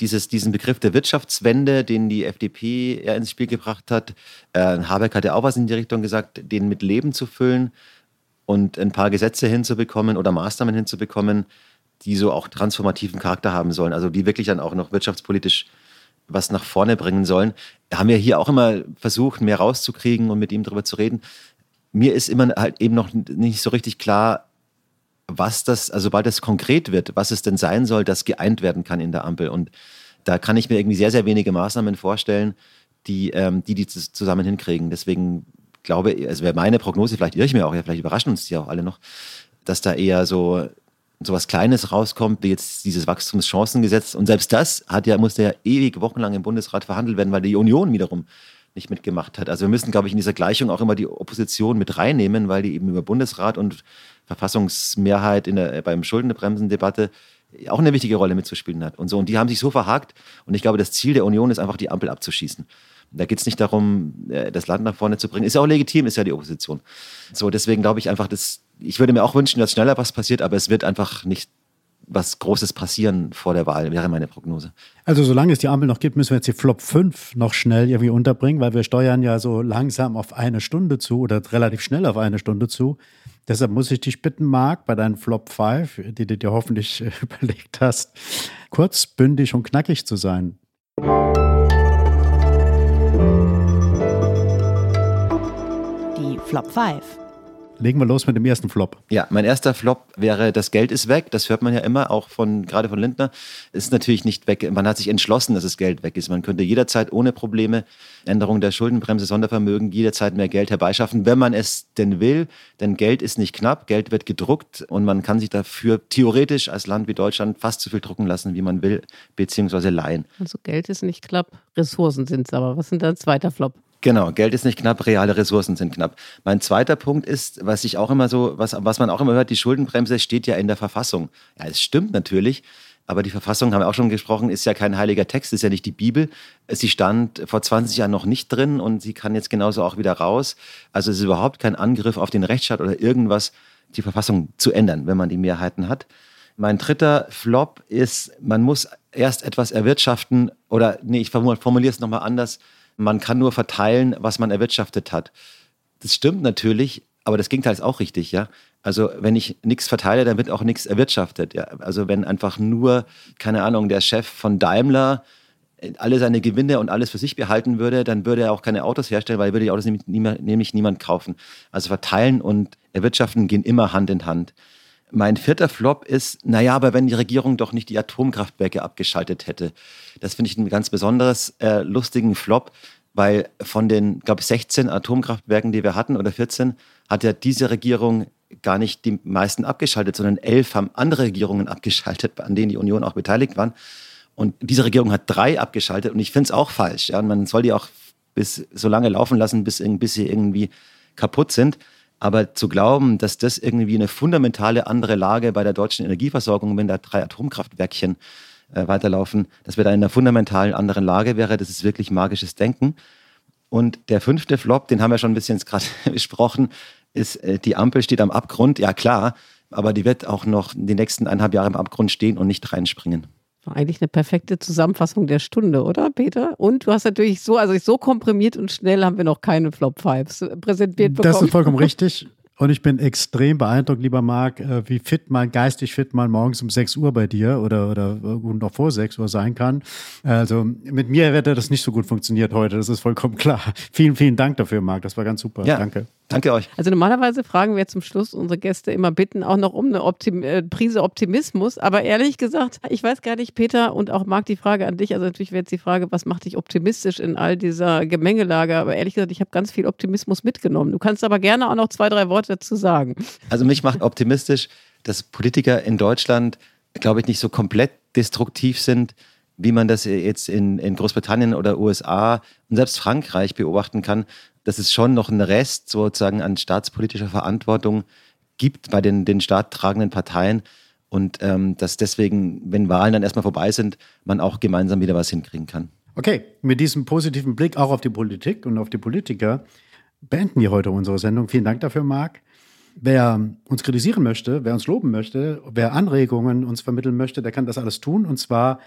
Speaker 5: dieses, diesen Begriff der Wirtschaftswende, den die FDP ja ins Spiel gebracht hat. Äh, Habeck hat ja auch was in die Richtung gesagt, den mit Leben zu füllen und ein paar Gesetze hinzubekommen oder Maßnahmen hinzubekommen, die so auch transformativen Charakter haben sollen, also die wirklich dann auch noch wirtschaftspolitisch was nach vorne bringen sollen. Haben wir hier auch immer versucht, mehr rauszukriegen und mit ihm darüber zu reden mir ist immer halt eben noch nicht so richtig klar, was das, also sobald das konkret wird, was es denn sein soll, das geeint werden kann in der Ampel. Und da kann ich mir irgendwie sehr, sehr wenige Maßnahmen vorstellen, die ähm, die, die zusammen hinkriegen. Deswegen glaube, ich, also wäre meine Prognose, vielleicht irre ich mir auch, ja, vielleicht überraschen uns die auch alle noch, dass da eher so so was Kleines rauskommt, wie jetzt dieses Wachstumschancengesetz. Und selbst das hat ja, musste ja ewig wochenlang im Bundesrat verhandelt werden, weil die Union wiederum nicht mitgemacht hat. Also wir müssen, glaube ich, in dieser Gleichung auch immer die Opposition mit reinnehmen, weil die eben über Bundesrat und Verfassungsmehrheit in der, beim Schuldenbremsendebatte auch eine wichtige Rolle mitzuspielen hat. Und so. Und die haben sich so verhakt. Und ich glaube, das Ziel der Union ist einfach, die Ampel abzuschießen. Da geht es nicht darum, äh, das Land nach vorne zu bringen. Ist ja auch legitim, ist ja die Opposition. So, deswegen glaube ich einfach, dass, ich würde mir auch wünschen, dass schneller was passiert, aber es wird einfach nicht was Großes passieren vor der Wahl, wäre meine Prognose.
Speaker 4: Also solange es die Ampel noch gibt, müssen wir jetzt die Flop 5 noch schnell irgendwie unterbringen, weil wir steuern ja so langsam auf eine Stunde zu oder relativ schnell auf eine Stunde zu. Deshalb muss ich dich bitten, Marc, bei deinen Flop 5, die du dir hoffentlich äh, überlegt hast, kurz, bündig und knackig zu sein.
Speaker 1: Die Flop 5.
Speaker 4: Legen wir los mit dem ersten Flop.
Speaker 5: Ja, mein erster Flop wäre, das Geld ist weg. Das hört man ja immer, auch von, gerade von Lindner. Ist natürlich nicht weg. Man hat sich entschlossen, dass das Geld weg ist. Man könnte jederzeit ohne Probleme Änderung der Schuldenbremse, Sondervermögen, jederzeit mehr Geld herbeischaffen, wenn man es denn will. Denn Geld ist nicht knapp. Geld wird gedruckt und man kann sich dafür theoretisch als Land wie Deutschland fast so viel drucken lassen, wie man will, beziehungsweise leihen.
Speaker 3: Also Geld ist nicht knapp, Ressourcen sind es aber. Was sind da ein zweiter Flop?
Speaker 5: Genau, Geld ist nicht knapp, reale Ressourcen sind knapp. Mein zweiter Punkt ist, was ich auch immer so, was, was man auch immer hört, die Schuldenbremse steht ja in der Verfassung. Ja, es stimmt natürlich, aber die Verfassung, haben wir auch schon gesprochen, ist ja kein heiliger Text, ist ja nicht die Bibel. Sie stand vor 20 Jahren noch nicht drin und sie kann jetzt genauso auch wieder raus. Also es ist überhaupt kein Angriff auf den Rechtsstaat oder irgendwas, die Verfassung zu ändern, wenn man die Mehrheiten hat. Mein dritter Flop ist, man muss erst etwas erwirtschaften oder, nee, ich formuliere es nochmal anders man kann nur verteilen, was man erwirtschaftet hat. Das stimmt natürlich, aber das Gegenteil ist auch richtig, ja. Also wenn ich nichts verteile, dann wird auch nichts erwirtschaftet. Ja? Also wenn einfach nur, keine Ahnung, der Chef von Daimler alle seine Gewinne und alles für sich behalten würde, dann würde er auch keine Autos herstellen, weil er würde die Autos nämlich, nämlich niemand kaufen. Also verteilen und erwirtschaften gehen immer Hand in Hand. Mein vierter Flop ist, naja, aber wenn die Regierung doch nicht die Atomkraftwerke abgeschaltet hätte. Das finde ich einen ganz besonders äh, lustigen Flop, weil von den, glaube ich, 16 Atomkraftwerken, die wir hatten, oder 14, hat ja diese Regierung gar nicht die meisten abgeschaltet, sondern elf haben andere Regierungen abgeschaltet, an denen die Union auch beteiligt waren. Und diese Regierung hat drei abgeschaltet und ich finde es auch falsch. Ja? Und man soll die auch bis so lange laufen lassen, bis, bis sie irgendwie kaputt sind. Aber zu glauben, dass das irgendwie eine fundamentale andere Lage bei der deutschen Energieversorgung, wenn da drei Atomkraftwerkchen äh, weiterlaufen, dass wir da in einer fundamentalen anderen Lage wäre, das ist wirklich magisches Denken. Und der fünfte Flop, den haben wir schon ein bisschen gerade besprochen, ist, äh, die Ampel steht am Abgrund. Ja klar, aber die wird auch noch die nächsten eineinhalb Jahre im Abgrund stehen und nicht reinspringen.
Speaker 3: War eigentlich eine perfekte Zusammenfassung der Stunde, oder Peter? Und du hast natürlich so, also so komprimiert und schnell haben wir noch keine Flop Fives präsentiert bekommen.
Speaker 4: Das ist vollkommen richtig. Und ich bin extrem beeindruckt, lieber Marc, äh, wie fit man, geistig fit man morgens um 6 Uhr bei dir oder, oder noch vor 6 Uhr sein kann. Also mit mir hätte das nicht so gut funktioniert heute, das ist vollkommen klar. Vielen, vielen Dank dafür, Marc, das war ganz super. Ja, Danke.
Speaker 5: Danke euch.
Speaker 3: Also normalerweise fragen wir zum Schluss unsere Gäste immer bitten, auch noch um eine Optim äh, Prise Optimismus. Aber ehrlich gesagt, ich weiß gar nicht, Peter und auch Marc, die Frage an dich. Also natürlich wäre jetzt die Frage, was macht dich optimistisch in all dieser Gemengelage? Aber ehrlich gesagt, ich habe ganz viel Optimismus mitgenommen. Du kannst aber gerne auch noch zwei, drei Worte dazu sagen.
Speaker 5: Also mich macht optimistisch, dass Politiker in Deutschland, glaube ich, nicht so komplett destruktiv sind, wie man das jetzt in, in Großbritannien oder USA und selbst Frankreich beobachten kann, dass es schon noch einen Rest sozusagen an staatspolitischer Verantwortung gibt bei den, den staattragenden Parteien und ähm, dass deswegen, wenn Wahlen dann erstmal vorbei sind, man auch gemeinsam wieder was hinkriegen kann.
Speaker 4: Okay, mit diesem positiven Blick auch auf die Politik und auf die Politiker beenden wir heute unsere Sendung. Vielen Dank dafür, Marc. Wer uns kritisieren möchte, wer uns loben möchte, wer Anregungen uns vermitteln möchte, der kann das alles tun und zwar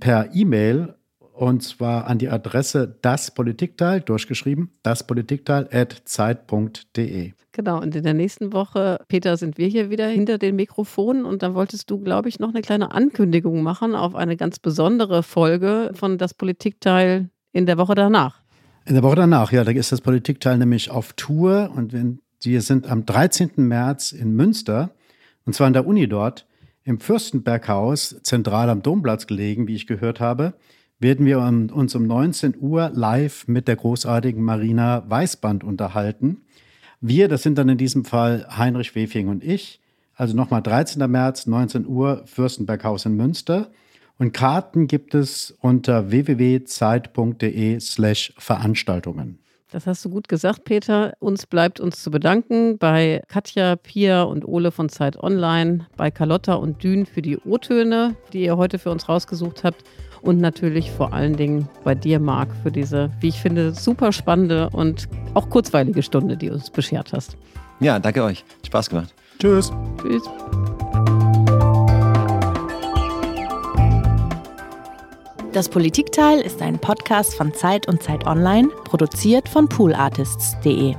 Speaker 4: per E-Mail und zwar an die Adresse das Politikteil, durchgeschrieben, daspolitikteil.zeit.de.
Speaker 3: Genau, und in der nächsten Woche, Peter, sind wir hier wieder hinter den Mikrofonen und dann wolltest du, glaube ich, noch eine kleine Ankündigung machen auf eine ganz besondere Folge von das Politikteil in der Woche danach.
Speaker 4: In der Woche danach, ja, da ist das Politikteil nämlich auf Tour und Die sind am 13. März in Münster, und zwar an der Uni dort, im Fürstenberghaus, zentral am Domplatz gelegen, wie ich gehört habe, werden wir uns um 19 Uhr live mit der großartigen Marina Weißband unterhalten. Wir, das sind dann in diesem Fall Heinrich Wefing und ich. Also nochmal 13. März, 19 Uhr, Fürstenberghaus in Münster. Und Karten gibt es unter www.zeit.de slash Veranstaltungen.
Speaker 3: Das hast du gut gesagt, Peter. Uns bleibt uns zu bedanken bei Katja, Pia und Ole von Zeit Online, bei Carlotta und Dün für die O-Töne, die ihr heute für uns rausgesucht habt. Und natürlich vor allen Dingen bei dir, Marc, für diese, wie ich finde, super spannende und auch kurzweilige Stunde, die du uns beschert hast.
Speaker 5: Ja, danke euch. Spaß gemacht.
Speaker 4: Tschüss.
Speaker 3: Tschüss.
Speaker 1: Das Politikteil ist ein Podcast von Zeit und Zeit Online, produziert von poolartists.de.